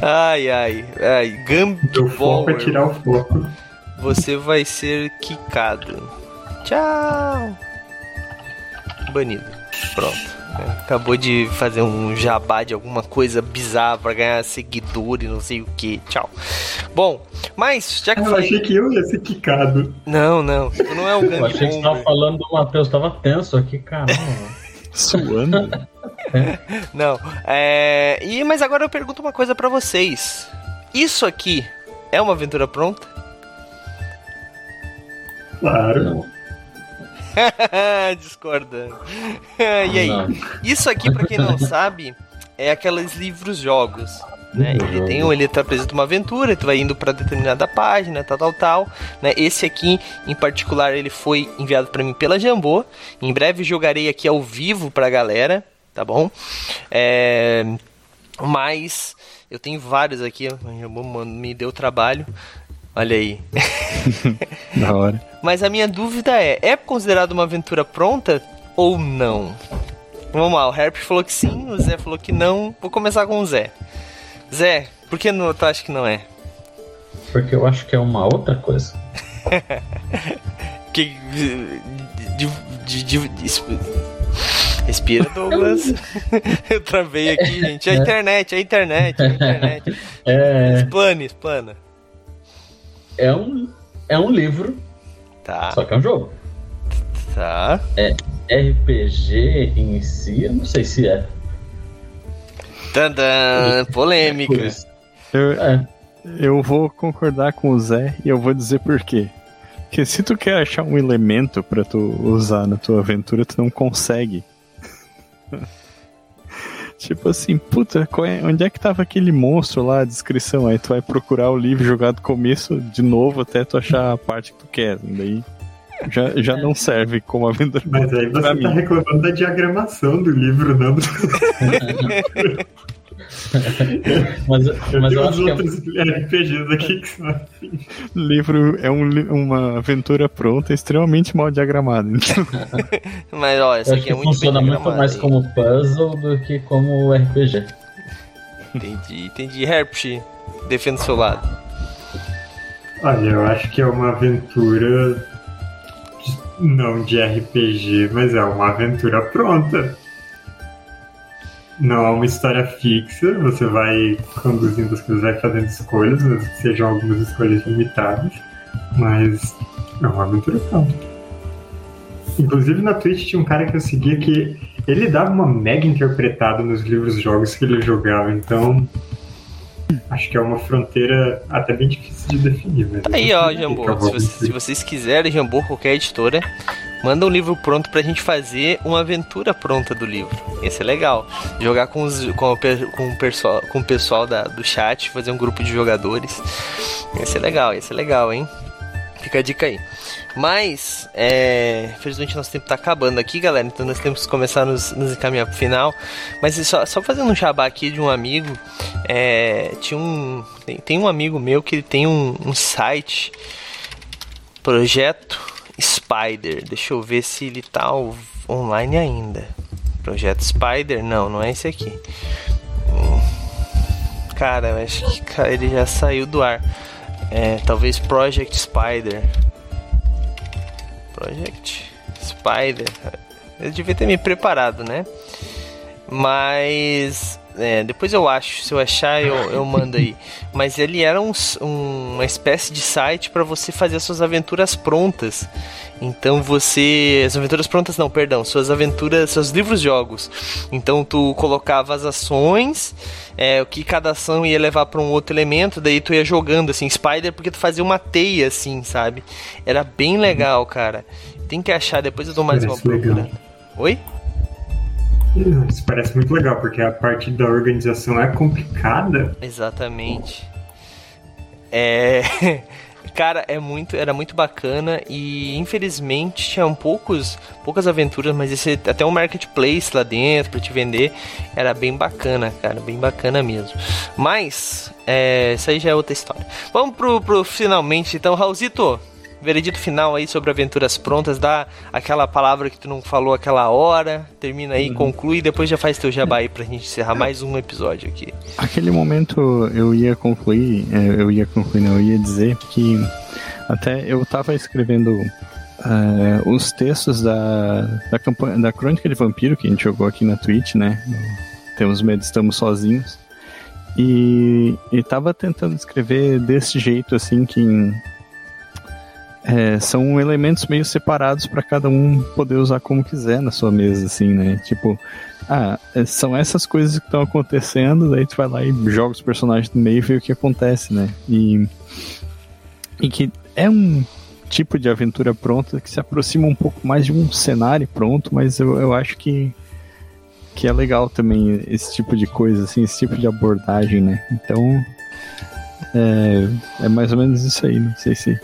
ai, ai, ai. Gambi O foco é tirar o foco. Você vai ser quicado. Tchau. banido. Pronto. Acabou de fazer um jabá de alguma coisa bizarra pra ganhar seguidor e não sei o que. Tchau. Bom, mas já que eu, eu falei... achei que eu ia ser quicado. Não, não. Tu não é o grande Eu achei que você tava falando do Matheus, tava tenso aqui, caramba. Suando. não. É... E, mas agora eu pergunto uma coisa para vocês. Isso aqui é uma aventura pronta? Claro. Não. Discordando. e aí? Não. Isso aqui, para quem não sabe, é aqueles livros-jogos. Né? Ele tem ele te apresenta uma aventura, tu vai indo para determinada página, tal, tal, tal. Né? Esse aqui, em particular, ele foi enviado para mim pela Jambô. Em breve jogarei aqui ao vivo pra galera, tá bom? É... Mas eu tenho vários aqui, a Jambô me deu trabalho. Olha aí. da hora. Mas a minha dúvida é: é considerado uma aventura pronta ou não? Vamos lá, o Herp falou que sim, o Zé falou que não. Vou começar com o Zé. Zé, por que não, tu acha que não é? Porque eu acho que é uma outra coisa. que. De, de, de, Respira, Douglas. eu travei aqui, gente. A internet, a internet, a internet. É... Explane, explana é um, é um livro. Tá. Só que é um jogo. Tá. É RPG em si, eu não sei se é. Tadã, polêmica. Eu, é. eu vou concordar com o Zé e eu vou dizer por quê. Porque se tu quer achar um elemento para tu usar na tua aventura, tu não consegue. Tipo assim, puta, é, onde é que tava aquele monstro lá, a descrição? Aí tu vai procurar o livro, jogar do começo de novo até tu achar a parte que tu quer. Daí já, já não serve como aventura. Mas aí você tá mim. reclamando da diagramação do livro, não. mas, eu mas eu acho outros que é... RPGs aqui que são assim. Livro é um, uma aventura pronta, extremamente mal diagramada. Então. mas olha, essa aqui é muito funciona muito mais como puzzle do que como RPG. Entendi, entendi. Herpsh, defenda o seu lado. Olha, eu acho que é uma aventura não de RPG, mas é uma aventura pronta não é uma história fixa, você vai conduzindo as coisas, vai fazendo escolhas, mesmo que sejam algumas escolhas limitadas, mas é uma aventura pronta. Inclusive na Twitch tinha um cara que eu seguia que ele dava uma mega interpretada nos livros jogos que ele jogava, então acho que é uma fronteira até bem difícil de definir. Mas Aí ó, Jambô, se, vocês, se vocês quiserem, Jambô, qualquer editora, manda um livro pronto pra gente fazer uma aventura pronta do livro. Esse é legal. Jogar com, os, com, o, com, o, pessoal, com o pessoal da, do chat, fazer um grupo de jogadores. Esse é legal, esse é legal, hein? Fica a dica aí. Mas, é, infelizmente nosso tempo tá acabando aqui, galera. Então nós temos que começar a nos, nos encaminhar pro final. Mas só, só fazendo um jabá aqui de um amigo. É, tinha um. Tem, tem, um amigo meu que ele tem um, um site. Projeto Spider. Deixa eu ver se ele tá online ainda. Projeto Spider? Não, não é esse aqui. Cara, eu acho que ele já saiu do ar. É, talvez Project Spider. Project Spider. Eu devia ter me preparado, né? Mas é, depois eu acho, se eu achar eu, eu mando aí. Mas ele era um, um, uma espécie de site para você fazer as suas aventuras prontas. Então você. As aventuras prontas não, perdão, suas aventuras, seus livros jogos. Então tu colocava as ações, é, o que cada ação ia levar para um outro elemento, daí tu ia jogando assim, Spider, porque tu fazia uma teia assim, sabe? Era bem legal, cara. Tem que achar, depois eu dou mais Parece uma procura. Oi? Isso parece muito legal, porque a parte da organização é complicada. Exatamente. É. Cara, é muito, era muito bacana e infelizmente tinham poucos, poucas aventuras, mas esse até um marketplace lá dentro para te vender era bem bacana, cara, bem bacana mesmo. Mas é, isso aí já é outra história. Vamos pro, pro finalmente, então, Raulzito veredito final aí sobre aventuras prontas, dá aquela palavra que tu não falou aquela hora, termina aí, uhum. conclui e depois já faz teu jabá aí pra gente encerrar mais um episódio aqui. Aquele momento eu ia concluir, é, eu ia concluir, não, eu ia dizer que até eu tava escrevendo uh, os textos da, da, campanha, da Crônica de Vampiro que a gente jogou aqui na Twitch, né? Temos medo, estamos sozinhos. E ele tava tentando escrever desse jeito, assim, que em, é, são elementos meio separados para cada um poder usar como quiser na sua mesa, assim, né? Tipo, ah, é, são essas coisas que estão acontecendo, daí tu vai lá e joga os personagens no meio e vê o que acontece, né? E, e que é um tipo de aventura pronta que se aproxima um pouco mais de um cenário pronto, mas eu, eu acho que que é legal também esse tipo de coisa, assim, esse tipo de abordagem, né? Então, é, é mais ou menos isso aí. Não sei se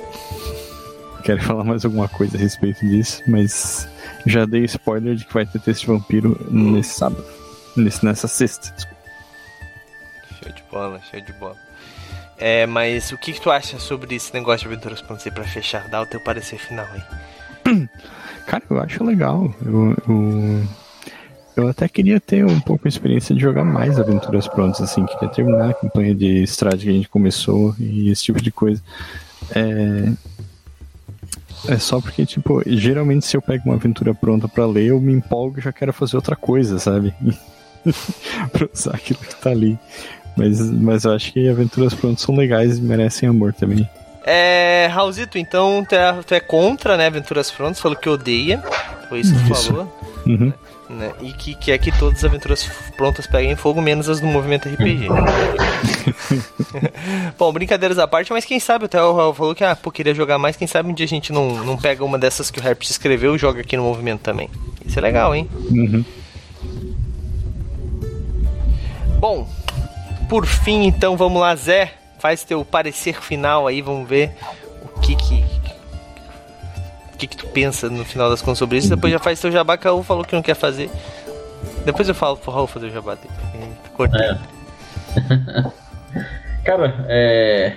querem falar mais alguma coisa a respeito disso, mas já dei spoiler de que vai ter texto de vampiro nesse sábado. Nesse, nessa sexta, desculpa. Show de bola, show de bola. É, mas o que, que tu acha sobre esse negócio de aventuras você pra fechar? Dá o teu parecer final aí. Cara, eu acho legal. Eu, eu, eu até queria ter um pouco a experiência de jogar mais aventuras prontas, assim, queria terminar a campanha de estrada que a gente começou e esse tipo de coisa. É, é só porque, tipo, geralmente se eu pego uma aventura pronta para ler, eu me empolgo e já quero fazer outra coisa, sabe? pra usar aquilo que tá ali. Mas, mas eu acho que aventuras prontas são legais e merecem amor também. É, Raulzito, então tu é, tu é contra, né, aventuras prontas, falou que odeia, foi isso que tu falou. Uhum. Né? E que quer que todas as aventuras prontas peguem fogo, menos as do movimento RPG. Bom, brincadeiras à parte, mas quem sabe, até o Raul falou que ah, pô, queria jogar mais, quem sabe um dia a gente não, não pega uma dessas que o Herpes escreveu e joga aqui no movimento também. Isso é legal, hein? Uhum. Bom, por fim, então, vamos lá, Zé. Faz teu parecer final aí, vamos ver o que que que, que tu pensa no final das contas sobre isso. Depois já faz teu jabá que o Raul falou que não quer fazer. Depois eu falo pro Raul fazer o jabá dele. É. Cara, é...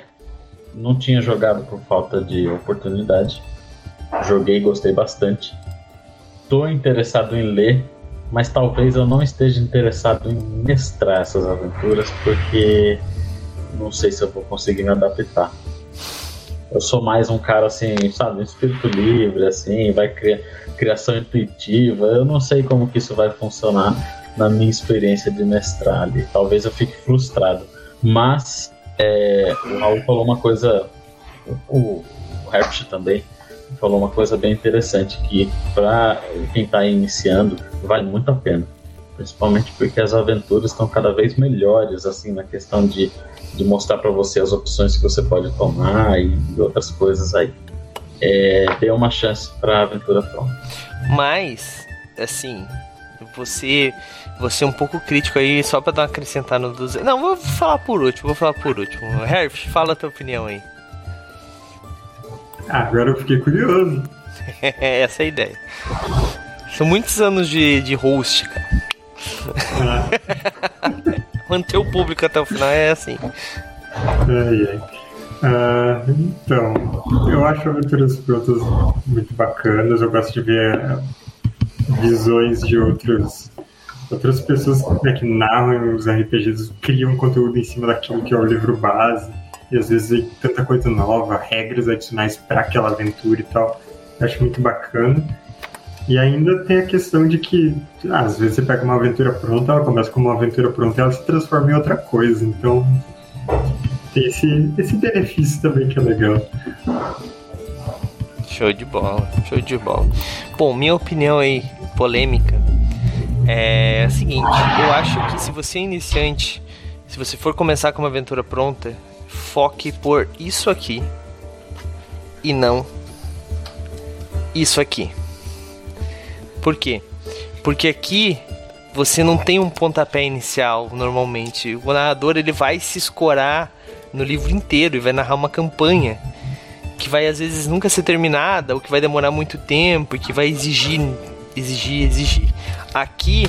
não tinha jogado por falta de oportunidade. Joguei, gostei bastante. Tô interessado em ler, mas talvez eu não esteja interessado em mestrar essas aventuras porque não sei se eu vou conseguir me adaptar eu sou mais um cara assim, sabe, espírito livre, assim, vai criar criação intuitiva. Eu não sei como que isso vai funcionar na minha experiência de mestrado. ali. Talvez eu fique frustrado. Mas é, o Raul falou uma coisa, o, o também falou uma coisa bem interessante que para quem está iniciando vale muito a pena, principalmente porque as aventuras estão cada vez melhores assim na questão de de mostrar para você as opções que você pode tomar e, outras coisas aí. É, dê uma chance para a aventura pronta. Mas, assim, você você é um pouco crítico aí, só para dar uma acrescentada no 200. Não, vou falar por último, vou falar por último. Herf, fala a tua opinião aí. Ah, agora eu fiquei curioso. Essa é a ideia. São muitos anos de, de host, cara. Ah. manter o público até o final é assim. Ai, ai. Uh, então, eu acho aventuras prontas muito bacanas. Eu gosto de ver visões de outros, outras pessoas né, que narram os RPGs, criam conteúdo em cima daquilo que é o livro base. E às vezes tanta coisa nova, regras adicionais para aquela aventura e tal. Eu acho muito bacana. E ainda tem a questão de que, ah, às vezes você pega uma aventura pronta, ela começa como uma aventura pronta e ela se transforma em outra coisa. Então, tem esse, esse benefício também que é legal. Show de bola, show de bola. Bom, minha opinião aí, polêmica, é a seguinte: eu acho que se você é iniciante, se você for começar com uma aventura pronta, foque por isso aqui e não isso aqui. Por quê? Porque aqui você não tem um pontapé inicial normalmente. O narrador ele vai se escorar no livro inteiro e vai narrar uma campanha que vai às vezes nunca ser terminada ou que vai demorar muito tempo e que vai exigir, exigir, exigir. Aqui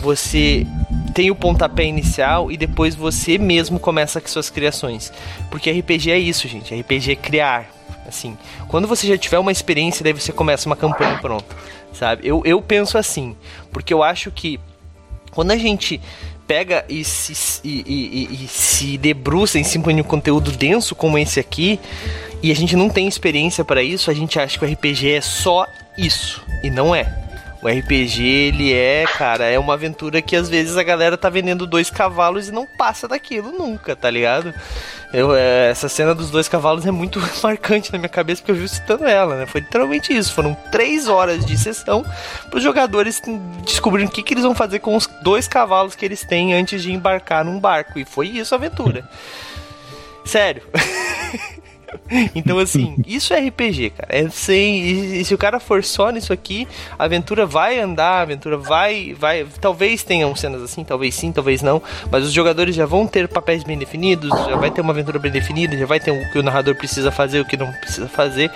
você tem o pontapé inicial e depois você mesmo começa com suas criações. Porque RPG é isso, gente. RPG é criar. Assim, quando você já tiver uma experiência, daí você começa uma campanha pronta sabe? Eu, eu penso assim, porque eu acho que quando a gente pega e se, e, e, e se debruça em cima de um conteúdo denso como esse aqui, e a gente não tem experiência para isso, a gente acha que o RPG é só isso. E não é. O RPG, ele é, cara, é uma aventura que às vezes a galera tá vendendo dois cavalos e não passa daquilo nunca, tá ligado? Eu, é, essa cena dos dois cavalos é muito marcante na minha cabeça porque eu vi citando ela, né? Foi literalmente isso. Foram três horas de sessão para os jogadores descobrirem o que, que eles vão fazer com os dois cavalos que eles têm antes de embarcar num barco. E foi isso a aventura. Sério. então, assim, isso é RPG, cara. É sem. E, e, se o cara for só nisso aqui, a aventura vai andar, a aventura vai. vai Talvez tenham cenas assim, talvez sim, talvez não. Mas os jogadores já vão ter papéis bem definidos, já vai ter uma aventura bem definida, já vai ter o que o narrador precisa fazer, o que não precisa fazer.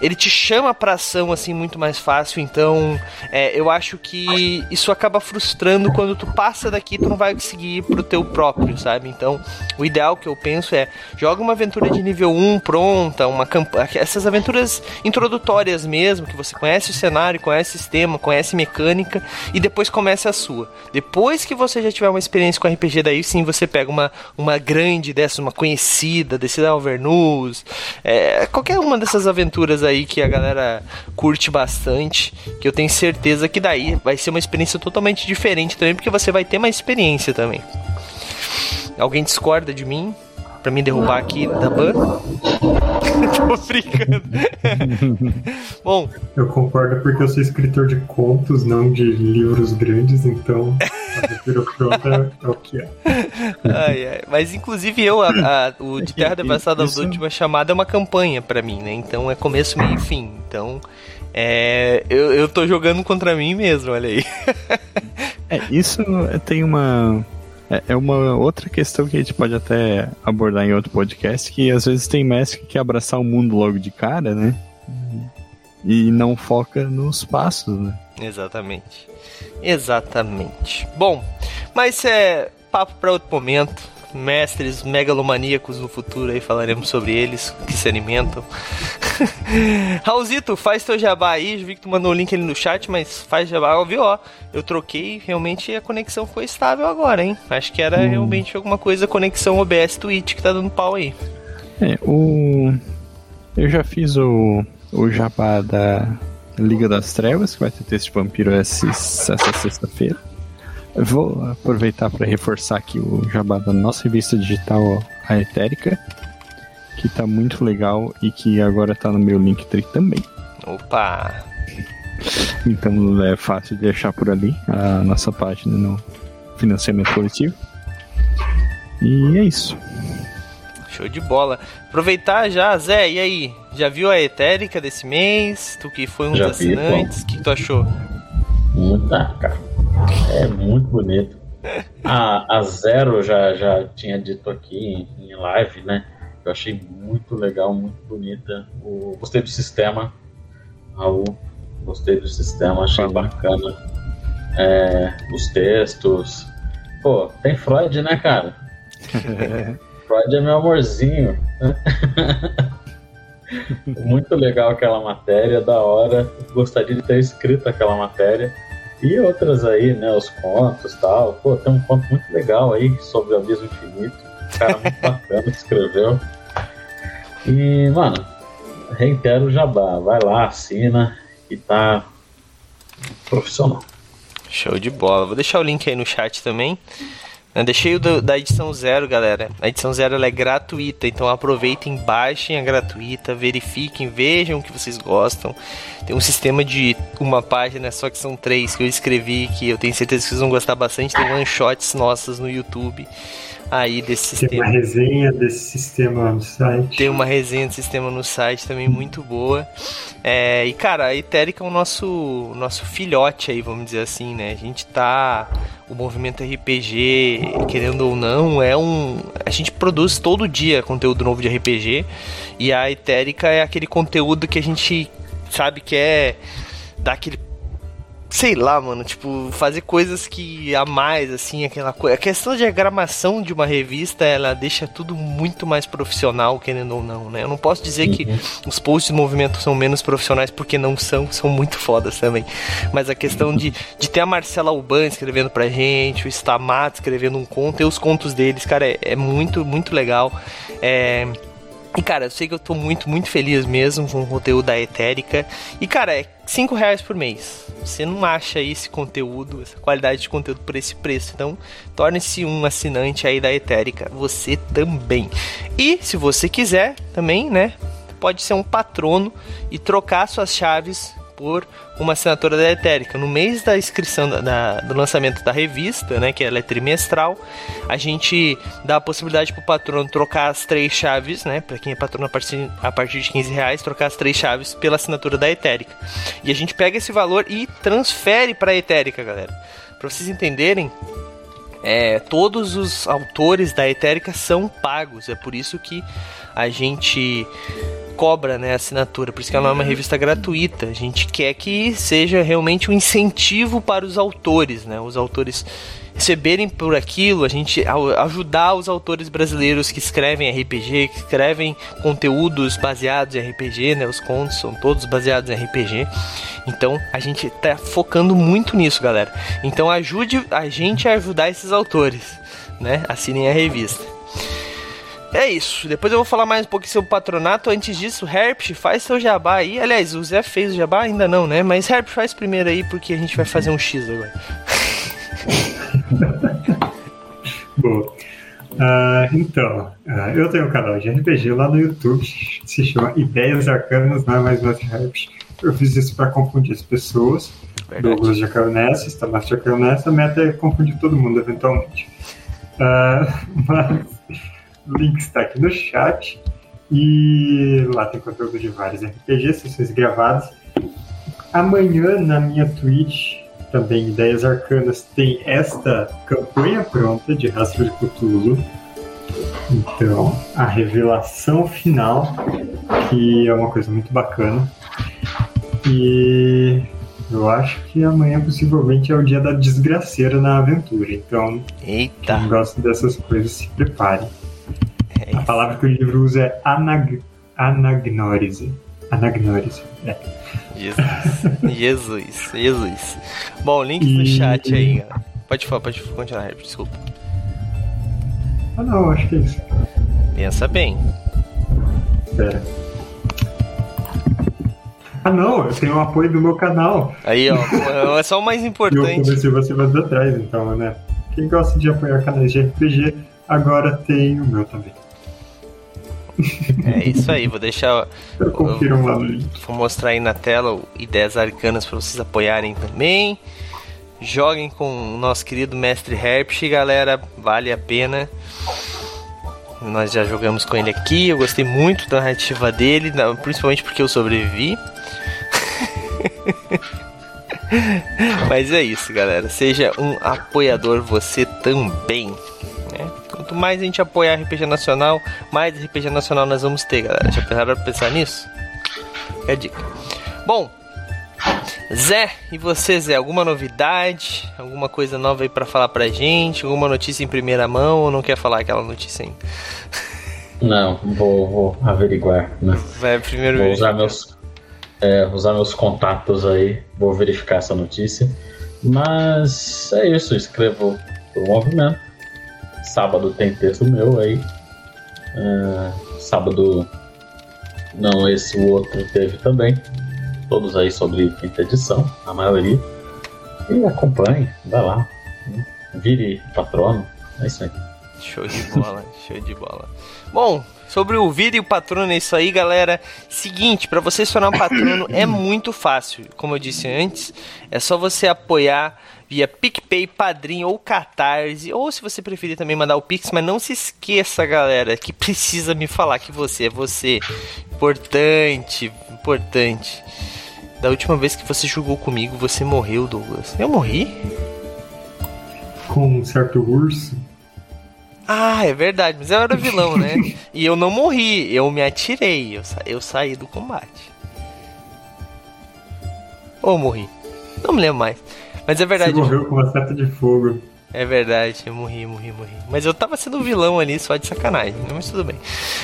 Ele te chama pra ação, assim, muito mais fácil. Então, é, eu acho que isso acaba frustrando quando tu passa daqui, tu não vai conseguir ir pro teu próprio, sabe? Então, o ideal que eu penso é joga uma aventura de nível 1 pronta, uma campanha, essas aventuras introdutórias mesmo, que você conhece o cenário, conhece o sistema, conhece mecânica e depois começa a sua. Depois que você já tiver uma experiência com RPG, daí sim você pega uma, uma grande dessas, uma conhecida, Descida Alvernus, é, qualquer uma dessas aventuras aí que a galera curte bastante, que eu tenho certeza que daí vai ser uma experiência totalmente diferente também, porque você vai ter mais experiência também. Alguém discorda de mim? Pra me derrubar aqui da ban. Tô brincando. Bom. Eu concordo porque eu sou escritor de contos, não de livros grandes, então a pronta é o que é. Ai, ai. Mas inclusive eu, a, a, o de Terra Devastada Isso... Última Chamada é uma campanha para mim, né? Então é começo, meio e fim. Então. É, eu, eu tô jogando contra mim mesmo, olha aí. é, isso tem uma é, é uma outra questão que a gente pode até abordar em outro podcast, que às vezes tem mestre que quer abraçar o mundo logo de cara, né? E não foca nos passos, né? Exatamente. Exatamente. Bom, mas é papo para outro momento mestres megalomaníacos no futuro aí, falaremos sobre eles, que se alimentam. Raulzito, faz teu jabá aí, vi que tu mandou o link ali no chat, mas faz jabá, viu, ó, eu troquei, realmente a conexão foi estável agora, hein? Acho que era hum. realmente alguma coisa, conexão OBS Twitch que tá dando pau aí. É, o... Eu já fiz o, o jabá da Liga das Trevas, que vai ter texto de vampiro essa, essa sexta-feira. Vou aproveitar para reforçar aqui o jabá da nossa revista digital, a Etérica, que tá muito legal e que agora tá no meu Linktree também. Opa! Então é fácil de achar por ali a nossa página no financiamento coletivo. E é isso. Show de bola. Aproveitar já, Zé, e aí? Já viu a Etérica desse mês? Tu que foi um já dos assinantes, o que tu achou? Muita, cara. É muito bonito. A, a Zero já, já tinha dito aqui em, em live, né? Eu achei muito legal, muito bonita. O, gostei do sistema, Raul. Gostei do sistema, achei bacana. É, os textos. Pô, tem Freud, né, cara? Freud é meu amorzinho. muito legal aquela matéria, da hora. Gostaria de ter escrito aquela matéria. E outras aí, né? Os contos e tal. Pô, tem um conto muito legal aí sobre o Abismo Infinito. Um cara muito bacana que escreveu. E, mano, reitero o jabá. Vai lá, assina e tá profissional. Show de bola. Vou deixar o link aí no chat também. Eu deixei o do, da edição zero, galera. A edição zero é gratuita, então aproveitem, baixem a gratuita, verifiquem, vejam o que vocês gostam. Tem um sistema de uma página, só que são três que eu escrevi, que eu tenho certeza que vocês vão gostar bastante. Tem one shots nossas no YouTube aí desse sistema. Tem uma resenha desse sistema no site. Tem uma resenha desse sistema no site também muito boa. É, e cara, a Eterica é o nosso, nosso filhote aí, vamos dizer assim, né? A gente tá. O movimento RPG, querendo ou não, é um. A gente produz todo dia conteúdo novo de RPG. E a Eterica é aquele conteúdo que a gente sabe que é dar aquele sei lá, mano, tipo, fazer coisas que a mais, assim, aquela coisa. A questão de diagramação de uma revista, ela deixa tudo muito mais profissional, querendo ou não, né? Eu não posso dizer uhum. que os posts de movimento são menos profissionais porque não são, são muito fodas também. Mas a questão de, de ter a Marcela Alban escrevendo pra gente, o Stamato escrevendo um conto e os contos deles, cara, é, é muito, muito legal. É. E, cara, eu sei que eu tô muito, muito feliz mesmo com o conteúdo da Etérica. E, cara, é 5 reais por mês. Você não acha esse conteúdo, essa qualidade de conteúdo por esse preço. Então, torne-se um assinante aí da Etérica. Você também. E, se você quiser, também, né? Pode ser um patrono e trocar suas chaves por uma assinatura da Etérica. No mês da inscrição da, da, do lançamento da revista, né, que ela é trimestral, a gente dá a possibilidade para o patrono trocar as três chaves, né, para quem é patrono a partir, a partir de 15 reais, trocar as três chaves pela assinatura da Etérica. E a gente pega esse valor e transfere para a Etérica, galera. Para vocês entenderem, é, todos os autores da Etérica são pagos. É por isso que a gente cobra né, a assinatura, por isso que ela não é uma revista gratuita. A gente quer que seja realmente um incentivo para os autores, né? Os autores receberem por aquilo, a gente ajudar os autores brasileiros que escrevem RPG, que escrevem conteúdos baseados em RPG, né? Os contos são todos baseados em RPG. Então a gente tá focando muito nisso, galera. Então ajude a gente a ajudar esses autores, né? Assinem a revista. É isso. Depois eu vou falar mais um pouquinho sobre o patronato. Antes disso, Herp, faz seu jabá aí. Aliás, o Zé fez o jabá? Ainda não, né? Mas Herp, faz primeiro aí, porque a gente vai fazer um X agora. Boa. Uh, então, uh, eu tenho um canal de RPG lá no YouTube, se chama Ideias Arcanas, não é mais Herp. Eu fiz isso para confundir as pessoas. Verdade. Douglas já caiu nessa, Stamás já caiu nessa, a meta é confundir todo mundo eventualmente. Uh, mas o link está aqui no chat. E lá tem conteúdo de vários RPGs, sessões gravadas. Amanhã na minha Twitch, também Ideias Arcanas, tem esta campanha pronta de Rastro de Cthulhu. Então, a revelação final, que é uma coisa muito bacana. E eu acho que amanhã possivelmente é o dia da desgraceira na aventura. Então, Eita. quem gosta dessas coisas se prepare. É a palavra que o livro usa é anag anagnórise. Anagnórise. É. Jesus. Jesus. Jesus. Bom, link e... no chat aí. Pode falar, pode continuar, desculpa. Ah não, acho que é isso. Pensa bem. Pera. Ah não, eu tenho o apoio do meu canal. Aí, ó, é só o mais importante. eu comecei você mais atrás, então, né? Quem gosta de apoiar canais de RPG, agora tem o meu também. É isso aí, vou deixar. Eu confiro lá no link. Vou mostrar aí na tela ideias arcanas para vocês apoiarem também. Joguem com o nosso querido mestre Herpsch, galera, vale a pena. Nós já jogamos com ele aqui, eu gostei muito da narrativa dele, principalmente porque eu sobrevivi. Mas é isso, galera. Seja um apoiador você também. Quanto mais a gente apoiar RPG Nacional, mais RPG Nacional nós vamos ter, galera. Já pensaram pra pensar nisso? É a dica. Bom, Zé, e você, Zé? Alguma novidade? Alguma coisa nova aí pra falar pra gente? Alguma notícia em primeira mão ou não quer falar aquela notícia ainda? Não, vou, vou averiguar, né? Vai primeiro vou usar meus, é, usar meus contatos aí, vou verificar essa notícia. Mas é isso, escrevo pro movimento sábado tem texto meu aí. Uh, sábado, não, esse outro teve também. Todos aí sobre quinta edição, a maioria. E acompanhe, vai lá. Vire patrono. É isso aí. Show de bola, show de bola. Bom, sobre o vire e o patrono é isso aí, galera. Seguinte, para você se tornar um patrono é muito fácil. Como eu disse antes, é só você apoiar via PicPay, Padrim ou Catarse, ou se você preferir também mandar o Pix, mas não se esqueça, galera, que precisa me falar que você é você. Importante, importante. Da última vez que você jogou comigo, você morreu, Douglas. Eu morri? Com um certo urso. Ah, é verdade, mas eu era vilão, né? e eu não morri, eu me atirei, eu, sa eu saí do combate. Ou morri? Não me lembro mais. Mas é verdade. Você morreu com uma seta de fogo. É verdade, eu morri, morri, morri. Mas eu tava sendo vilão ali, só de sacanagem, mas tudo bem.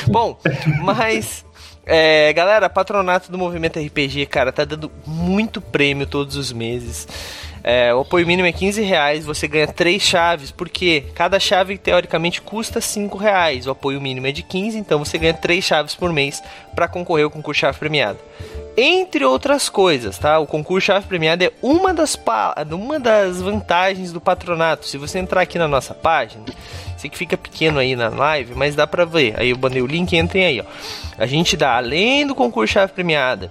Bom, mas. É, galera, patronato do Movimento RPG, cara, tá dando muito prêmio todos os meses. É, o apoio mínimo é 15 reais, você ganha três chaves, porque cada chave teoricamente custa 5 reais. O apoio mínimo é de 15, então você ganha três chaves por mês para concorrer ao concurso chave premiada. Entre outras coisas, tá? O concurso chave premiada é uma das, uma das vantagens do patronato. Se você entrar aqui na nossa página, sei que fica pequeno aí na live, mas dá pra ver. Aí eu bandei o link, entrem aí, ó. A gente dá, além do concurso chave premiada,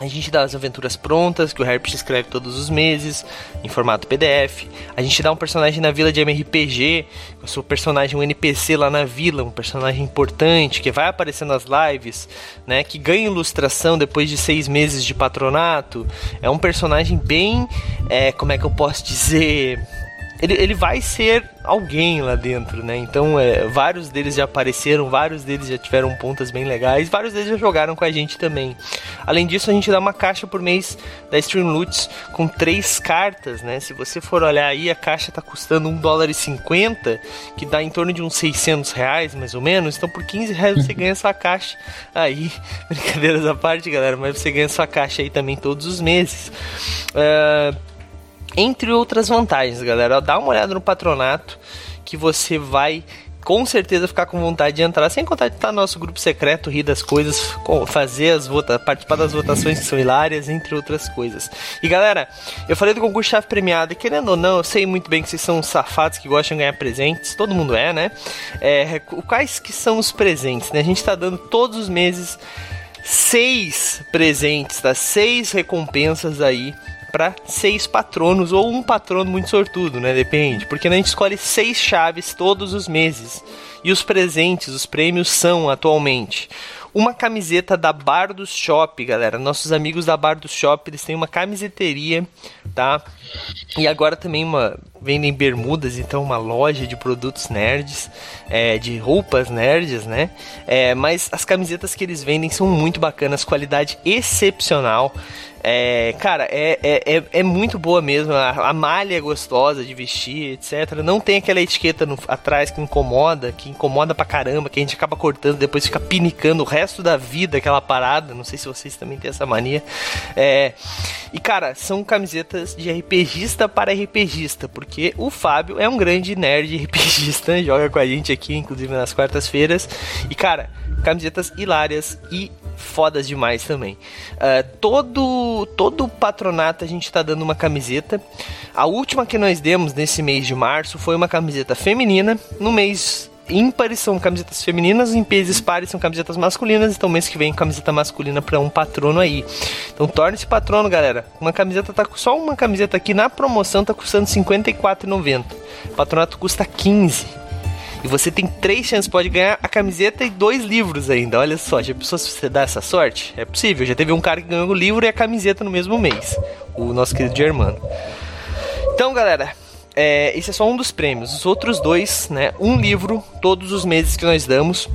a gente dá as aventuras prontas, que o Herpes escreve todos os meses, em formato PDF. A gente dá um personagem na vila de MRPG, eu sou personagem, um NPC lá na vila, um personagem importante, que vai aparecer nas lives, né? Que ganha ilustração depois de seis meses de patronato. É um personagem bem. É, como é que eu posso dizer? Ele, ele vai ser alguém lá dentro, né? Então, é, vários deles já apareceram, vários deles já tiveram pontas bem legais, vários deles já jogaram com a gente também. Além disso, a gente dá uma caixa por mês da Stream Loots com três cartas, né? Se você for olhar aí, a caixa tá custando um dólar e cinquenta, que dá em torno de uns 600 reais, mais ou menos. Então, por 15 reais você ganha essa caixa aí. Brincadeiras à parte, galera, mas você ganha sua caixa aí também todos os meses. Uh, entre outras vantagens, galera. Dá uma olhada no patronato que você vai com certeza ficar com vontade de entrar, sem contar de estar no nosso grupo secreto, rir das coisas, fazer as votações, participar das votações que são hilárias, entre outras coisas. E galera, eu falei do concurso chave premiado, e querendo ou não, eu sei muito bem que vocês são safados que gostam de ganhar presentes, todo mundo é, né? É, quais que são os presentes, né? A gente tá dando todos os meses seis presentes, tá? Seis recompensas aí para seis patronos ou um patrono muito sortudo, né? Depende, porque a gente escolhe seis chaves todos os meses. E os presentes, os prêmios são atualmente uma camiseta da Bar do Shop, galera. Nossos amigos da Bar do Shop, eles têm uma camiseteria, tá? E agora também uma vendem bermudas, então uma loja de produtos nerds, é, de roupas nerds, né? É, mas as camisetas que eles vendem são muito bacanas, qualidade excepcional. É, cara, é, é, é, é, muito boa mesmo. A, a, malha é gostosa de vestir, etc. Não tem aquela etiqueta no, atrás que incomoda, que incomoda pra caramba, que a gente acaba cortando, depois fica pinicando o resto da vida aquela parada. Não sei se vocês também têm essa mania. É, e, cara, são camisetas de RPGista para RPGista, porque o Fábio é um grande nerd RPGista, joga com a gente aqui, inclusive nas quartas-feiras. E, cara, camisetas hilárias e fodas demais também. Uh, todo todo patronato a gente tá dando uma camiseta. A última que nós demos nesse mês de março foi uma camiseta feminina. No mês ímpares são camisetas femininas, em pesos pares são camisetas masculinas, então mês que vem camiseta masculina para um patrono aí. Então torne-se patrono, galera. Uma camiseta tá só uma camiseta aqui na promoção tá custando R$ 54,90. Patronato custa 15. E você tem três chances, pode ganhar a camiseta e dois livros ainda. Olha só, já pensou se você dá essa sorte? É possível. Já teve um cara que ganhou o livro e a camiseta no mesmo mês. O nosso querido Germano. Então, galera, é, esse é só um dos prêmios. Os outros dois, né? Um livro todos os meses que nós damos.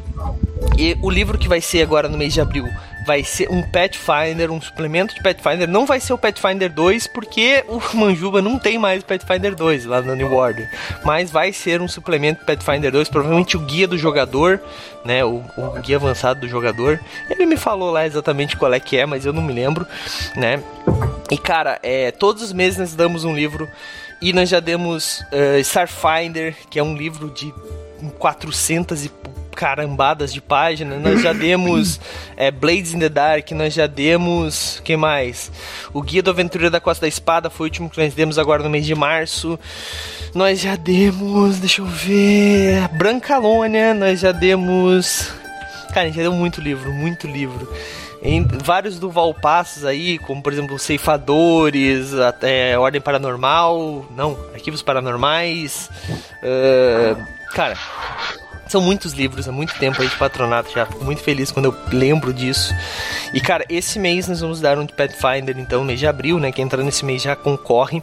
E o livro que vai ser agora no mês de abril vai ser um Pathfinder, um suplemento de Pathfinder. Não vai ser o Pathfinder 2, porque o Manjuba não tem mais o Pathfinder 2 lá no New Order. Mas vai ser um suplemento Pathfinder 2, provavelmente o guia do jogador, né? O, o, guia avançado do jogador. Ele me falou lá exatamente qual é que é, mas eu não me lembro, né? E cara, é, todos os meses nós damos um livro. E nós já demos uh, Starfinder, que é um livro de 400 e carambadas de página. Nós já demos é, Blades in the Dark, nós já demos. que mais? O Guia do Aventureiro da Costa da Espada foi o último que nós demos agora no mês de março. Nós já demos. Deixa eu ver. Brancalônia, nós já demos. Cara, a gente já deu muito livro, muito livro em vários do Valpassos aí, como por exemplo Ceifadores, até Ordem Paranormal, não, Arquivos Paranormais, uh, cara, são muitos livros, há muito tempo aí de patronato, já fico muito feliz quando eu lembro disso. E cara, esse mês nós vamos dar um de Pathfinder, então, mês de abril, né? Quem entrar nesse mês já concorre.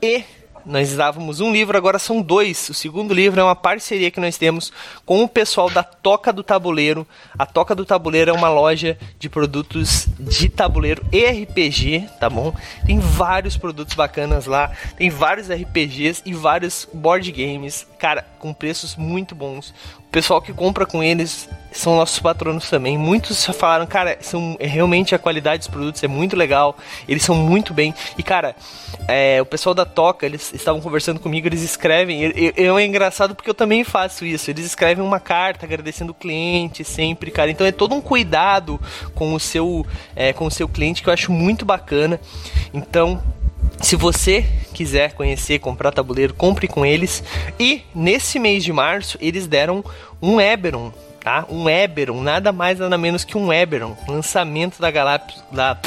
E nós dávamos um livro, agora são dois. O segundo livro é uma parceria que nós temos com o pessoal da Toca do Tabuleiro. A Toca do Tabuleiro é uma loja de produtos de tabuleiro e RPG, tá bom? Tem vários produtos bacanas lá, tem vários RPGs e vários board games, cara, com preços muito bons. O pessoal que compra com eles são nossos patronos também. Muitos falaram, cara, são é, realmente a qualidade dos produtos é muito legal. Eles são muito bem. E cara, é, o pessoal da Toca, eles estavam conversando comigo, eles escrevem. Eu, eu, é engraçado porque eu também faço isso. Eles escrevem uma carta agradecendo o cliente sempre, cara. Então é todo um cuidado com o seu, é, com o seu cliente que eu acho muito bacana. Então se você quiser conhecer, comprar tabuleiro, compre com eles. E nesse mês de março eles deram um Eberon, tá? Um Eberon, nada mais nada menos que um Eberon, lançamento da Galápagos, da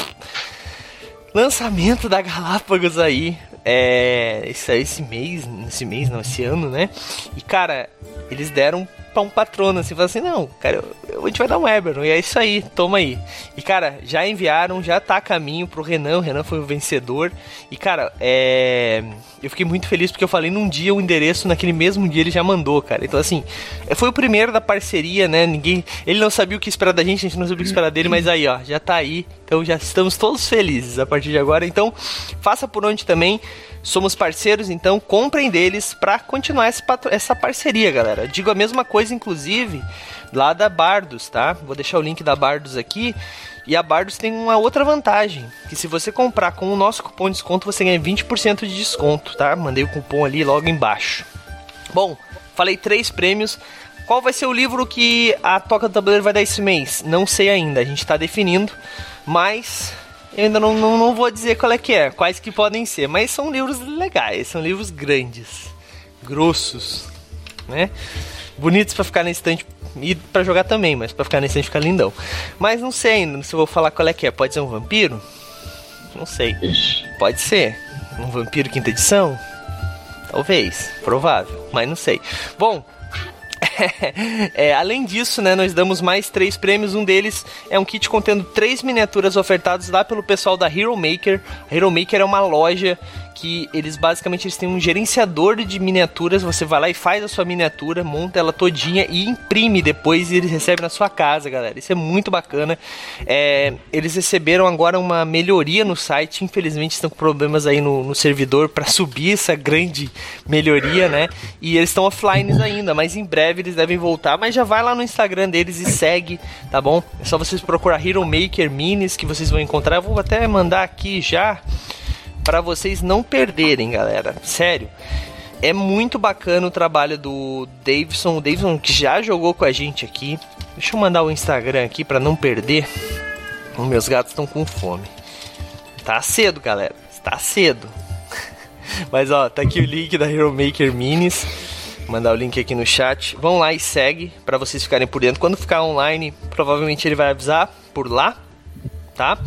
lançamento da Galápagos aí. É, esse, esse mês, esse mês não, esse ano, né? E cara, eles deram pra um patrono, assim, falando assim, não, cara, eu, a gente vai dar um Eberron, e é isso aí, toma aí. E, cara, já enviaram, já tá a caminho pro Renan, o Renan foi o vencedor, e, cara, é... Eu fiquei muito feliz porque eu falei num dia o endereço, naquele mesmo dia ele já mandou, cara. Então, assim, foi o primeiro da parceria, né? Ninguém. Ele não sabia o que esperar da gente, a gente não sabia o que esperar dele, mas aí, ó, já tá aí. Então já estamos todos felizes a partir de agora. Então, faça por onde também. Somos parceiros, então comprem deles para continuar essa parceria, galera. Digo a mesma coisa, inclusive, lá da Bardos, tá? Vou deixar o link da Bardos aqui. E a Bardos tem uma outra vantagem, que se você comprar com o nosso cupom de desconto, você ganha 20% de desconto, tá? Mandei o cupom ali logo embaixo. Bom, falei três prêmios. Qual vai ser o livro que a Toca do Tabuleiro vai dar esse mês? Não sei ainda, a gente está definindo, mas eu ainda não, não, não vou dizer qual é que é, quais que podem ser, mas são livros legais, são livros grandes, grossos, né? Bonitos para ficar na estante e para jogar também, mas para ficar na estante fica lindão. Mas não sei ainda se vou falar qual é que é. Pode ser um vampiro? Não sei. Pode ser. Um vampiro quinta edição? Talvez. Provável. Mas não sei. Bom, é, além disso, né, nós damos mais três prêmios. Um deles é um kit contendo três miniaturas ofertadas lá pelo pessoal da Hero Maker. A Hero Maker é uma loja que eles basicamente eles têm um gerenciador de miniaturas. Você vai lá e faz a sua miniatura, monta ela todinha e imprime depois e eles recebem na sua casa, galera. Isso é muito bacana. É, eles receberam agora uma melhoria no site. Infelizmente estão com problemas aí no, no servidor para subir essa grande melhoria, né? E eles estão offline ainda, mas em breve eles devem voltar. Mas já vai lá no Instagram deles e segue, tá bom? É só vocês procurar Hero Maker Minis que vocês vão encontrar. Eu vou até mandar aqui já para vocês não perderem, galera. Sério. É muito bacana o trabalho do Davidson, o Davidson que já jogou com a gente aqui. Deixa eu mandar o Instagram aqui para não perder. Os meus gatos estão com fome. Tá cedo, galera. Tá cedo. Mas ó, tá aqui o link da Hero Maker Minis. Mandar o link aqui no chat. Vão lá e segue para vocês ficarem por dentro. Quando ficar online, provavelmente ele vai avisar por lá, tá?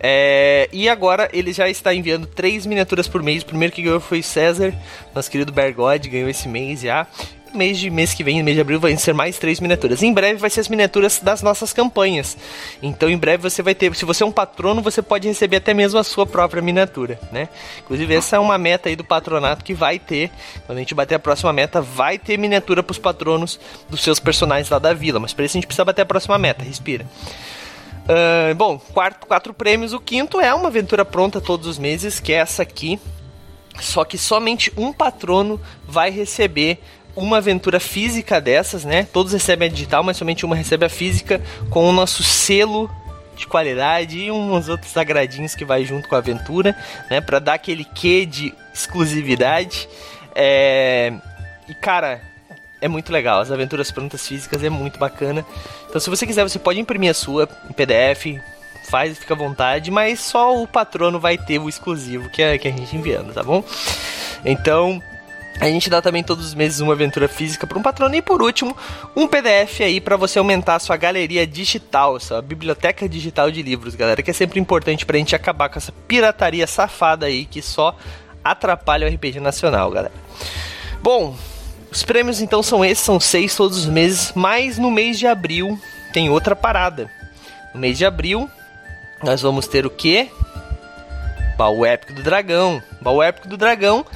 É, e agora ele já está enviando três miniaturas por mês. O primeiro que ganhou foi César, nosso querido Bergode, ganhou esse mês já. Mês de mês que vem, mês de abril, vai ser mais três miniaturas. Em breve vai ser as miniaturas das nossas campanhas. Então, em breve você vai ter. Se você é um patrono, você pode receber até mesmo a sua própria miniatura, né? Inclusive, essa é uma meta aí do patronato que vai ter. Quando a gente bater a próxima meta, vai ter miniatura para os patronos dos seus personagens lá da vila. Mas para isso a gente precisa bater a próxima meta. Respira. Uh, bom, quarto, quatro prêmios. O quinto é uma aventura pronta todos os meses, que é essa aqui. Só que somente um patrono vai receber uma aventura física dessas, né? Todos recebem a digital, mas somente uma recebe a física com o nosso selo de qualidade e uns outros agradinhos que vai junto com a aventura, né? Para dar aquele quê de exclusividade. É... E cara, é muito legal. As aventuras prontas físicas é muito bacana. Então, se você quiser, você pode imprimir a sua em PDF, faz, fica à vontade, mas só o patrono vai ter o exclusivo que, é, que a gente enviando, tá bom? Então, a gente dá também todos os meses uma aventura física para um patrono e por último, um PDF aí para você aumentar a sua galeria digital, sua biblioteca digital de livros, galera, que é sempre importante pra gente acabar com essa pirataria safada aí que só atrapalha o RPG nacional, galera. Bom, os prêmios então são esses, são seis todos os meses, mas no mês de abril tem outra parada. No mês de abril nós vamos ter o que? Baú Épico do Dragão. Baú Épico do Dragão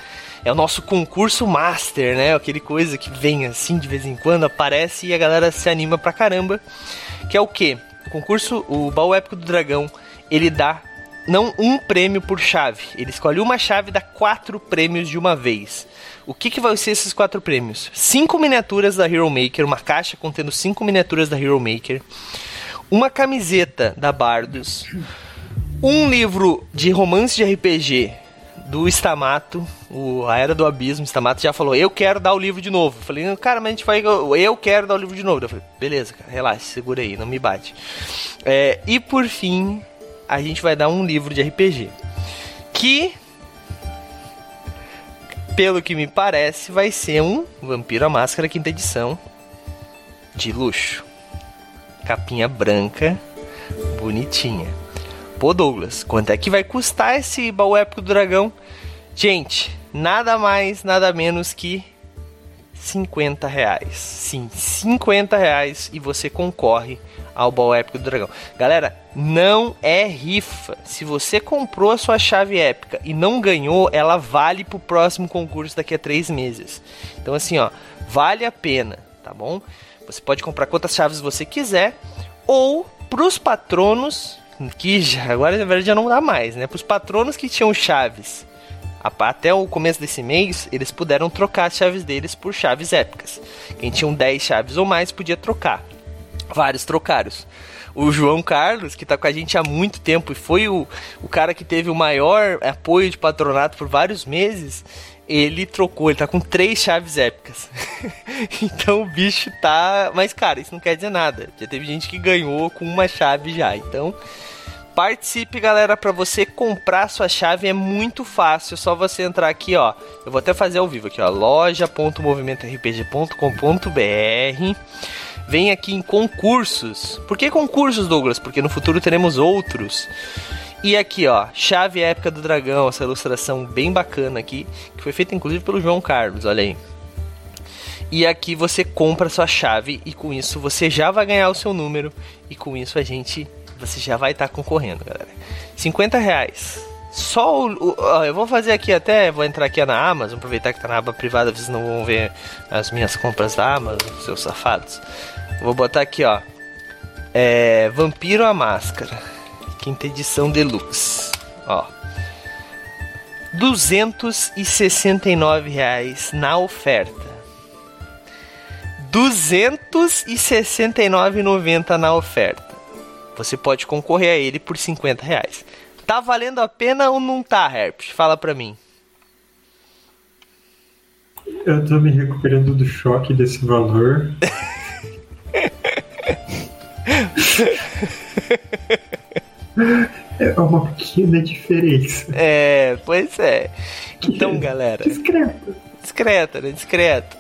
é o nosso concurso master, né? Aquele coisa que vem assim de vez em quando, aparece e a galera se anima pra caramba. Que é o que? O concurso, o baú épico do dragão, ele dá não um prêmio por chave. Ele escolhe uma chave e dá quatro prêmios de uma vez. O que, que vai ser esses quatro prêmios? Cinco miniaturas da Hero Maker, uma caixa contendo cinco miniaturas da Hero Maker, uma camiseta da Bardos, um livro de romance de RPG do Stamato, o, a Era do Abismo, Stamato já falou, eu quero dar o livro de novo. Eu falei, cara, mas a gente vai, eu quero dar o livro de novo. Eu falei, beleza, cara, relaxa, segura aí, não me bate. É, e por fim, a gente vai dar um livro de RPG. Que, pelo que me parece, vai ser um Vampiro à Máscara quinta edição de luxo. Capinha branca, bonitinha. Pô, Douglas, quanto é que vai custar esse baú épico do dragão? Gente, nada mais, nada menos que 50 reais. Sim, 50 reais e você concorre ao baú épico do dragão. Galera, não é rifa. Se você comprou a sua chave épica e não ganhou, ela vale pro próximo concurso daqui a três meses. Então assim, ó, vale a pena, tá bom? Você pode comprar quantas chaves você quiser ou pros patronos que já, agora na verdade já não dá mais, né? Pros patronos que tinham chaves até o começo desse mês, eles puderam trocar as chaves deles por chaves épicas. Quem tinha 10 chaves ou mais podia trocar. Vários trocaram. O João Carlos, que está com a gente há muito tempo e foi o, o cara que teve o maior apoio de patronato por vários meses, ele trocou, ele tá com três chaves épicas. então o bicho tá. Mas, cara, isso não quer dizer nada. Já teve gente que ganhou com uma chave já. Então, participe, galera. Para você comprar sua chave é muito fácil. Só você entrar aqui, ó. Eu vou até fazer ao vivo aqui, ó. loja.movimentorpg.com.br vem aqui em concursos. Por que concursos, Douglas? Porque no futuro teremos outros. E aqui, ó, chave épica do dragão, essa ilustração bem bacana aqui, que foi feita inclusive pelo João Carlos, olha aí. E aqui você compra sua chave e com isso você já vai ganhar o seu número e com isso a gente, você já vai estar tá concorrendo, galera. 50 reais. Só o, o, eu vou fazer aqui até, vou entrar aqui na Amazon, aproveitar que tá na aba privada, vocês não vão ver as minhas compras da Amazon, seus safados. Vou botar aqui, ó. É, Vampiro a Máscara. Quinta edição deluxe. Ó. 269 reais na oferta. 269,90 na oferta. Você pode concorrer a ele por 50 reais. Tá valendo a pena ou não tá, Herpes? Fala pra mim. Eu tô me recuperando do choque desse valor. É uma pequena diferença. É, pois é. Então, galera. Discreta. Discreta, né? Discreto.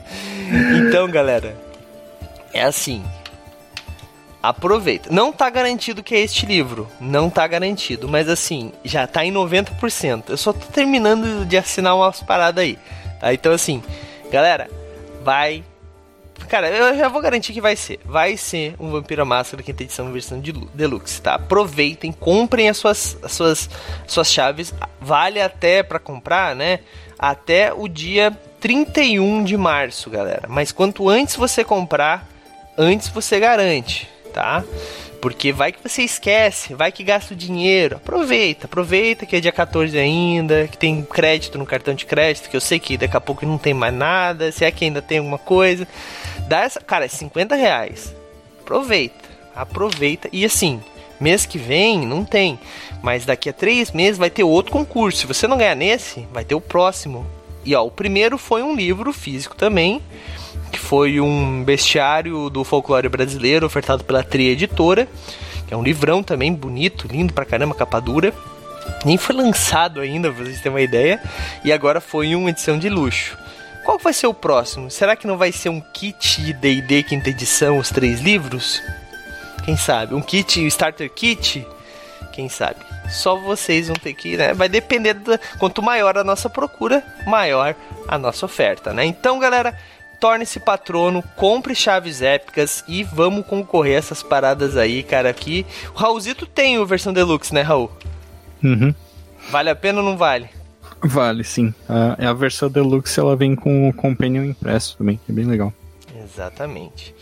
Então, galera. É assim. Aproveita. Não tá garantido que é este livro. Não tá garantido. Mas assim, já tá em 90%. Eu só tô terminando de assinar umas paradas aí. Tá? Então, assim, galera, vai Cara, eu já vou garantir que vai ser. Vai ser um Vampiro Máscara quinta edição versão de deluxe, tá? Aproveitem, comprem as suas, as suas, suas chaves. Vale até para comprar, né? Até o dia 31 de março, galera. Mas quanto antes você comprar, antes você garante, tá? Porque vai que você esquece, vai que gasta o dinheiro. Aproveita, aproveita que é dia 14 ainda, que tem crédito no cartão de crédito, que eu sei que daqui a pouco não tem mais nada, se é que ainda tem alguma coisa. Dá essa. Cara, é 50 reais. Aproveita, aproveita. E assim, mês que vem não tem. Mas daqui a três meses vai ter outro concurso. Se você não ganhar nesse, vai ter o próximo. E ó, o primeiro foi um livro físico também foi um bestiário do folclore brasileiro ofertado pela Tri Editora, que é um livrão também bonito, lindo pra caramba, capa dura. Nem foi lançado ainda, pra vocês terem uma ideia, e agora foi uma edição de luxo. Qual vai ser o próximo? Será que não vai ser um kit D&D quinta edição, os três livros? Quem sabe? Um kit, um starter kit? Quem sabe? Só vocês vão ter que, né? Vai depender da quanto maior a nossa procura, maior a nossa oferta, né? Então, galera, torne-se patrono, compre chaves épicas e vamos concorrer a essas paradas aí, cara. Aqui. O Raulzito tem a versão deluxe, né, Raul? Uhum. Vale a pena ou não vale? Vale, sim. A, a versão Deluxe ela vem com o Companion impresso também, é bem legal. Exatamente.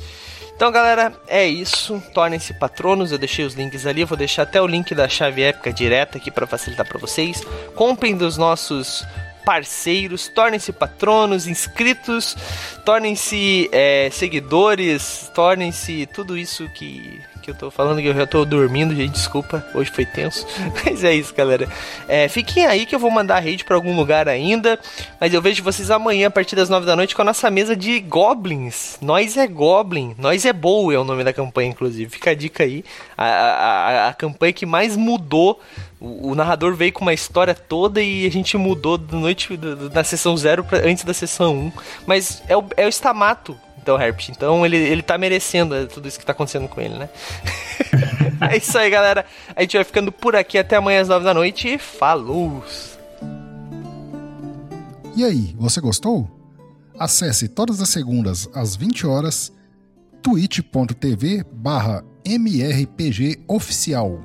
Então, galera, é isso. Tornem-se patronos. Eu deixei os links ali. Eu vou deixar até o link da chave épica direta aqui para facilitar para vocês. Comprem dos nossos parceiros, tornem-se patronos, inscritos, tornem-se é, seguidores, tornem-se tudo isso que que eu tô falando que eu já tô dormindo, gente, desculpa, hoje foi tenso. Mas é isso, galera. É, fiquem aí que eu vou mandar a rede pra algum lugar ainda. Mas eu vejo vocês amanhã a partir das 9 da noite com a nossa mesa de Goblins. Nós é Goblin, nós é Boa é o nome da campanha, inclusive. Fica a dica aí. A, a, a campanha que mais mudou o, narrador veio com uma história toda e a gente mudou da noite da sessão 0 antes da sessão 1. Um. Mas é o, é o Stamato então, Herpes. Então ele, ele tá merecendo tudo isso que tá acontecendo com ele, né? é isso aí, galera. A gente vai ficando por aqui até amanhã às nove da noite. Falou! E aí, você gostou? Acesse todas as segundas às 20 horas twitch.tv barra mrpgoficial.